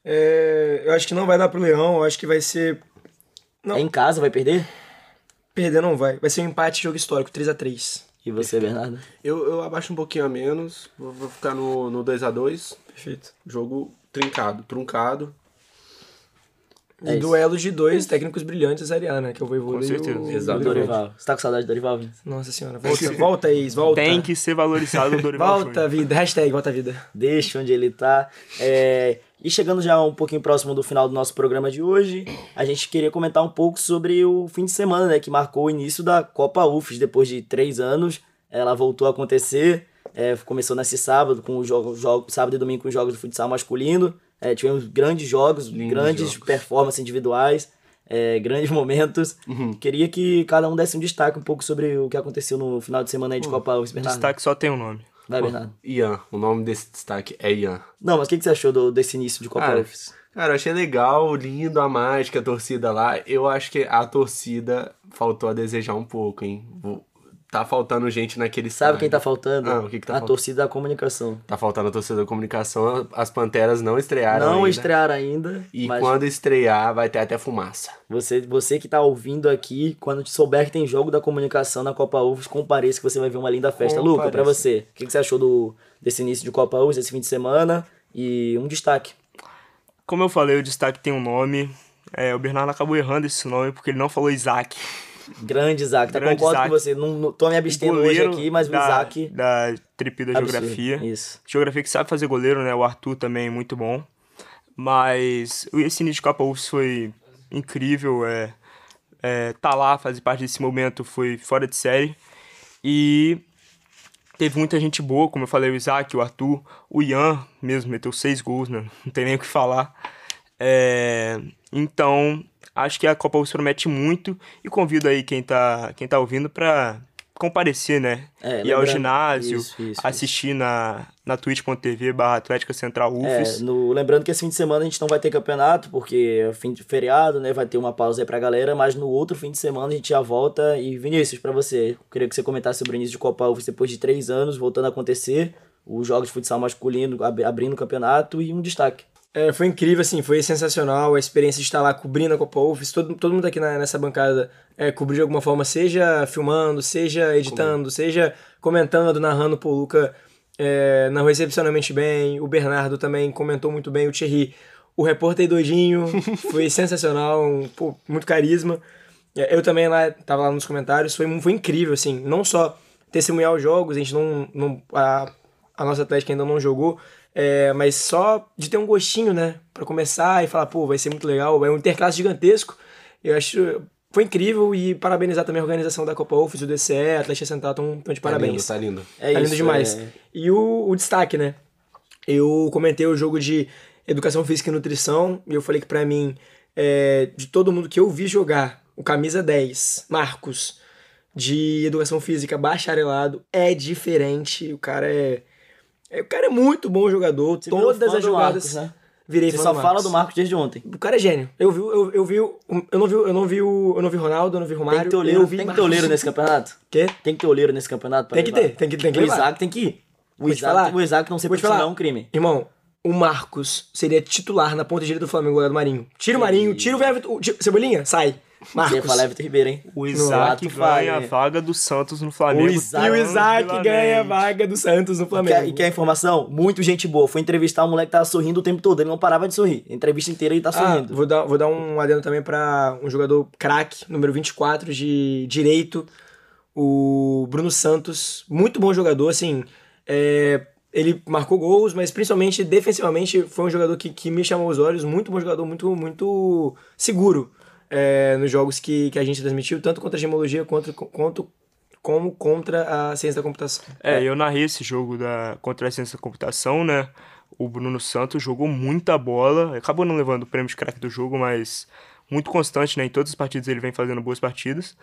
É, eu acho que não vai dar pro Leão, eu acho que vai ser. Não. É em casa, vai perder? Perder não vai. Vai ser um empate jogo histórico, 3x3. E você, Bernardo? Eu, eu abaixo um pouquinho a menos, vou, vou ficar no, no 2x2. Perfeito. Jogo trincado, truncado. E É duelos de dois técnicos brilhantes da Série A, né? Que é o Voivoda Com e certeza. o Exatamente. Dorival. Você tá com saudade do Dorival? Nossa senhora, volta, volta Ex, volta. Tem que ser valorizado o Dorival Volta Júnior. vida, hashtag volta vida. deixa onde ele tá. É, e chegando já um pouquinho próximo do final do nosso programa de hoje, a gente queria comentar um pouco sobre o fim de semana, né? Que marcou o início da Copa UFES. Depois de três anos, ela voltou a acontecer. É, começou nesse sábado, com os jogos, jogos, sábado e domingo com os jogos de futsal masculino. É, tivemos grandes jogos, Lindos grandes jogos. performances individuais. é, grandes momentos. Queria que cada um desse um destaque um pouco sobre o que aconteceu no final de semana aí de Copa UFES, Bernardo. Destaque só tem um nome. Vai, Bernardo. Ian, o nome desse destaque é Ian. Não, mas o que, que você achou do- desse início de Copa UFES? Cara, eu achei legal, lindo a mágica, a torcida lá. Eu acho que a torcida faltou a desejar um pouco, hein? Vou- Tá faltando gente naquele Sabe quem tá faltando? Ah, o que que tá a faltando? torcida da comunicação. Tá faltando a torcida da comunicação. As Panteras não estrearam Não ainda. estrearam ainda, E mas quando estrear, vai ter até fumaça. você, você que tá ouvindo aqui, quando souber que tem jogo da comunicação na Copa UFES, compareça que você vai ver uma linda festa. Compareça. Luca, pra você, o que, que você achou do, desse início de Copa UFES, esse fim de semana? E um destaque. Como eu falei, o destaque tem um nome. É, o Bernardo acabou errando esse nome porque ele não falou Isaac. Grande Isaac, tá? Grande Concordo Isaac. com você. Não, não tô me abstendo hoje aqui, mas o da, Isaac. Da tripe da absurdo. geografia. Isso. Geografia que sabe fazer goleiro, né? O Arthur também, muito bom. Mas esse início de Copa UFS foi incrível. É, é, tá lá, fazer parte desse momento foi fora de série. E teve muita gente boa, como eu falei, o Isaac, o Arthur, o Ian mesmo meteu seis gols, né? Não tem nem o que falar. É, então, acho que a Copa UFS promete muito e convido aí quem tá, quem tá ouvindo pra comparecer, né? É, Ir ao ginásio, isso, isso, assistir na, na twitch.tv barra Atlética Central É, UFES. no, lembrando que esse fim de semana a gente não vai ter campeonato, porque é fim de feriado, né? Vai ter uma pausa aí pra galera, mas no outro fim de semana a gente já volta. E Vinícius, pra você, eu queria que você comentasse sobre o início de Copa UFES depois de três anos, voltando a acontecer, os jogos de futsal masculino ab- abrindo o campeonato e um destaque. É, foi incrível, assim, foi sensacional a experiência de estar lá cobrindo a Copa UFES. Todo, todo mundo aqui na- nessa bancada é, cobriu de alguma forma, seja filmando, seja editando, seja comentando, narrando. Pô, o Luca é, narrou excepcionalmente bem, o Bernardo também comentou muito bem, o Thierry, o repórter doidinho, foi sensacional, um, pô, muito carisma. É, Eu também lá, tava lá nos comentários, foi, foi incrível, assim, não só testemunhar os jogos, a gente não. não a, a nossa Atlética ainda não jogou, é, mas só de ter um gostinho, né, Pra começar e falar, pô, vai ser muito legal, é um interclasse gigantesco. Eu acho. Foi incrível e parabenizar também a organização da Copa UFES, o DCE, a Atlética Central estão de parabéns. Tá lindo, tá lindo. É Tá isso. lindo demais. é- E o, o destaque, né? Eu comentei o jogo de Educação Física e Nutrição e eu falei que pra mim, é, de todo mundo que eu vi jogar, o camisa 10, Marcos, de Educação Física bacharelado, é diferente. O cara é. O cara é muito bom jogador. Você Todas as jogadas. Marcos, né? Virei Você só do fala do Marcos desde ontem. O cara é gênio. Eu vi, eu, eu vi, eu não vi, eu não vi, o- eu não vi Ronaldo, eu não vi Romário. Tem que ter vi tem que ter oleiro nesse campeonato? Quê? Tem que ter oleiro nesse campeonato? Tem que levar? ter, tem que- tem que O levar. Isaac tem que ir. O Vou te Isaac, falar. o Isaac não ser Vou te profissional falar. é um crime. Irmão, o Marcos seria titular na ponta direita do Flamengo, do Marinho. Tira o Marinho, tira o Everton. o- tira- Cebolinha, sai. Você ia Marcos. falar Everton Ribeiro, hein? O Isaac ganha a né? vaga do Santos no Flamengo. O Isaac- E o Isaac ganha a vaga do Santos no Quer, Flamengo. e quer informação? Muito gente boa. Foi entrevistar o moleque que tava sorrindo o tempo todo. Ele não parava de sorrir. A entrevista inteira ele tá Ah, sorrindo. vou dar, vou dar um adendo também pra um jogador craque, número 24 de direito, O Bruno Santos, muito bom jogador, assim, é, ele marcou gols, mas principalmente defensivamente foi um jogador que, que me chamou os olhos, muito bom jogador, muito, muito seguro é, nos jogos que, que a gente transmitiu, tanto contra a gemologia quanto, quanto como contra a ciência da computação. É, eu narrei esse jogo da, contra a ciência da computação, né? O Bruno Santos jogou muita bola, acabou não levando o prêmio de craque do jogo, mas muito constante, né? Em todas as partidas ele vem fazendo boas partidas.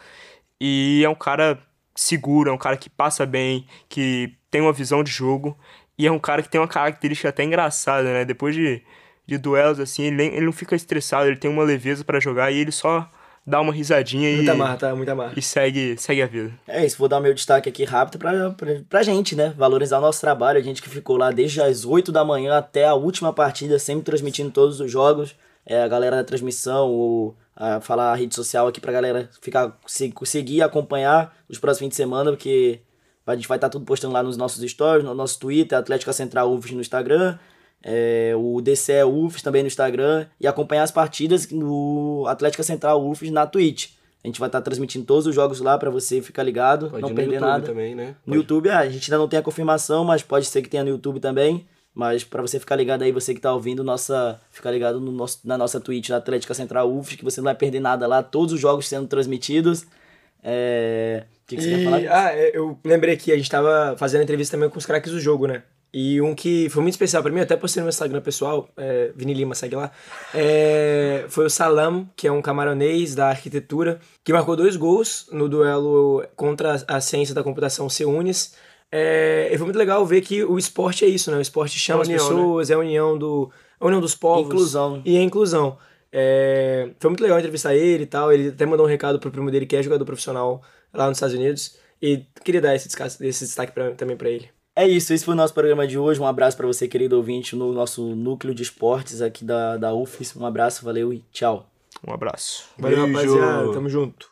E é um cara seguro, é um cara que passa bem, que tem uma visão de jogo. E é um cara que tem uma característica até engraçada, né? Depois de, de duelos, assim, ele, ele não fica estressado, ele tem uma leveza para jogar e ele só dá uma risadinha Muita e, marra, tá? Muita marra. e segue, segue a vida. É isso, vou dar meu destaque aqui rápido pra, pra, pra gente, né? Valorizar o nosso trabalho. A gente que ficou lá desde as 8 da manhã até a última partida, sempre transmitindo todos os jogos. É, a galera da transmissão, o, a, falar a rede social aqui pra galera ficar, se, conseguir acompanhar os próximos fins de semana, porque a gente vai estar tudo postando lá nos nossos stories, no nosso Twitter, Atlética Central UFS no Instagram, é, o DCE UFS também no Instagram, e acompanhar as partidas no Atlética Central UFS na Twitch. A gente vai estar transmitindo todos os jogos lá pra você ficar ligado, Pode não perder YouTube nada. também, né? No YouTube, ah, a gente ainda não tem a confirmação, mas pode ser que tenha no YouTube também. Mas pra você ficar ligado aí, você que tá ouvindo, nossa, ficar ligado no nosso, na nossa Twitch, na Atlética Central UFS, que você não vai perder nada lá, todos os jogos sendo transmitidos. É... O que, que você quer E, falar? ah, é, eu lembrei que a gente tava fazendo entrevista também com os craques do jogo, né? E um que foi muito especial pra mim, até postei no meu Instagram pessoal, é, Vini Lima, segue lá, é, foi o Salam, que é um camaronês da arquitetura, que marcou dois gols no duelo contra a ciência da computação Seunes. É, e foi muito legal ver que o esporte é isso, né? O esporte chama União, as pessoas, é a união, do, a união dos povos. Inclusão. E a inclusão. É, foi muito legal entrevistar ele e tal. Ele até mandou um recado pro primo dele, que é jogador profissional lá nos Estados Unidos. E queria dar esse destaque, esse destaque pra- também pra ele. É isso, esse foi o nosso programa de hoje. Um abraço pra você, querido ouvinte, no nosso núcleo de esportes aqui da, da UFES. Um abraço, valeu e tchau. Um abraço. Valeu, Beijo. rapaziada. Tamo junto.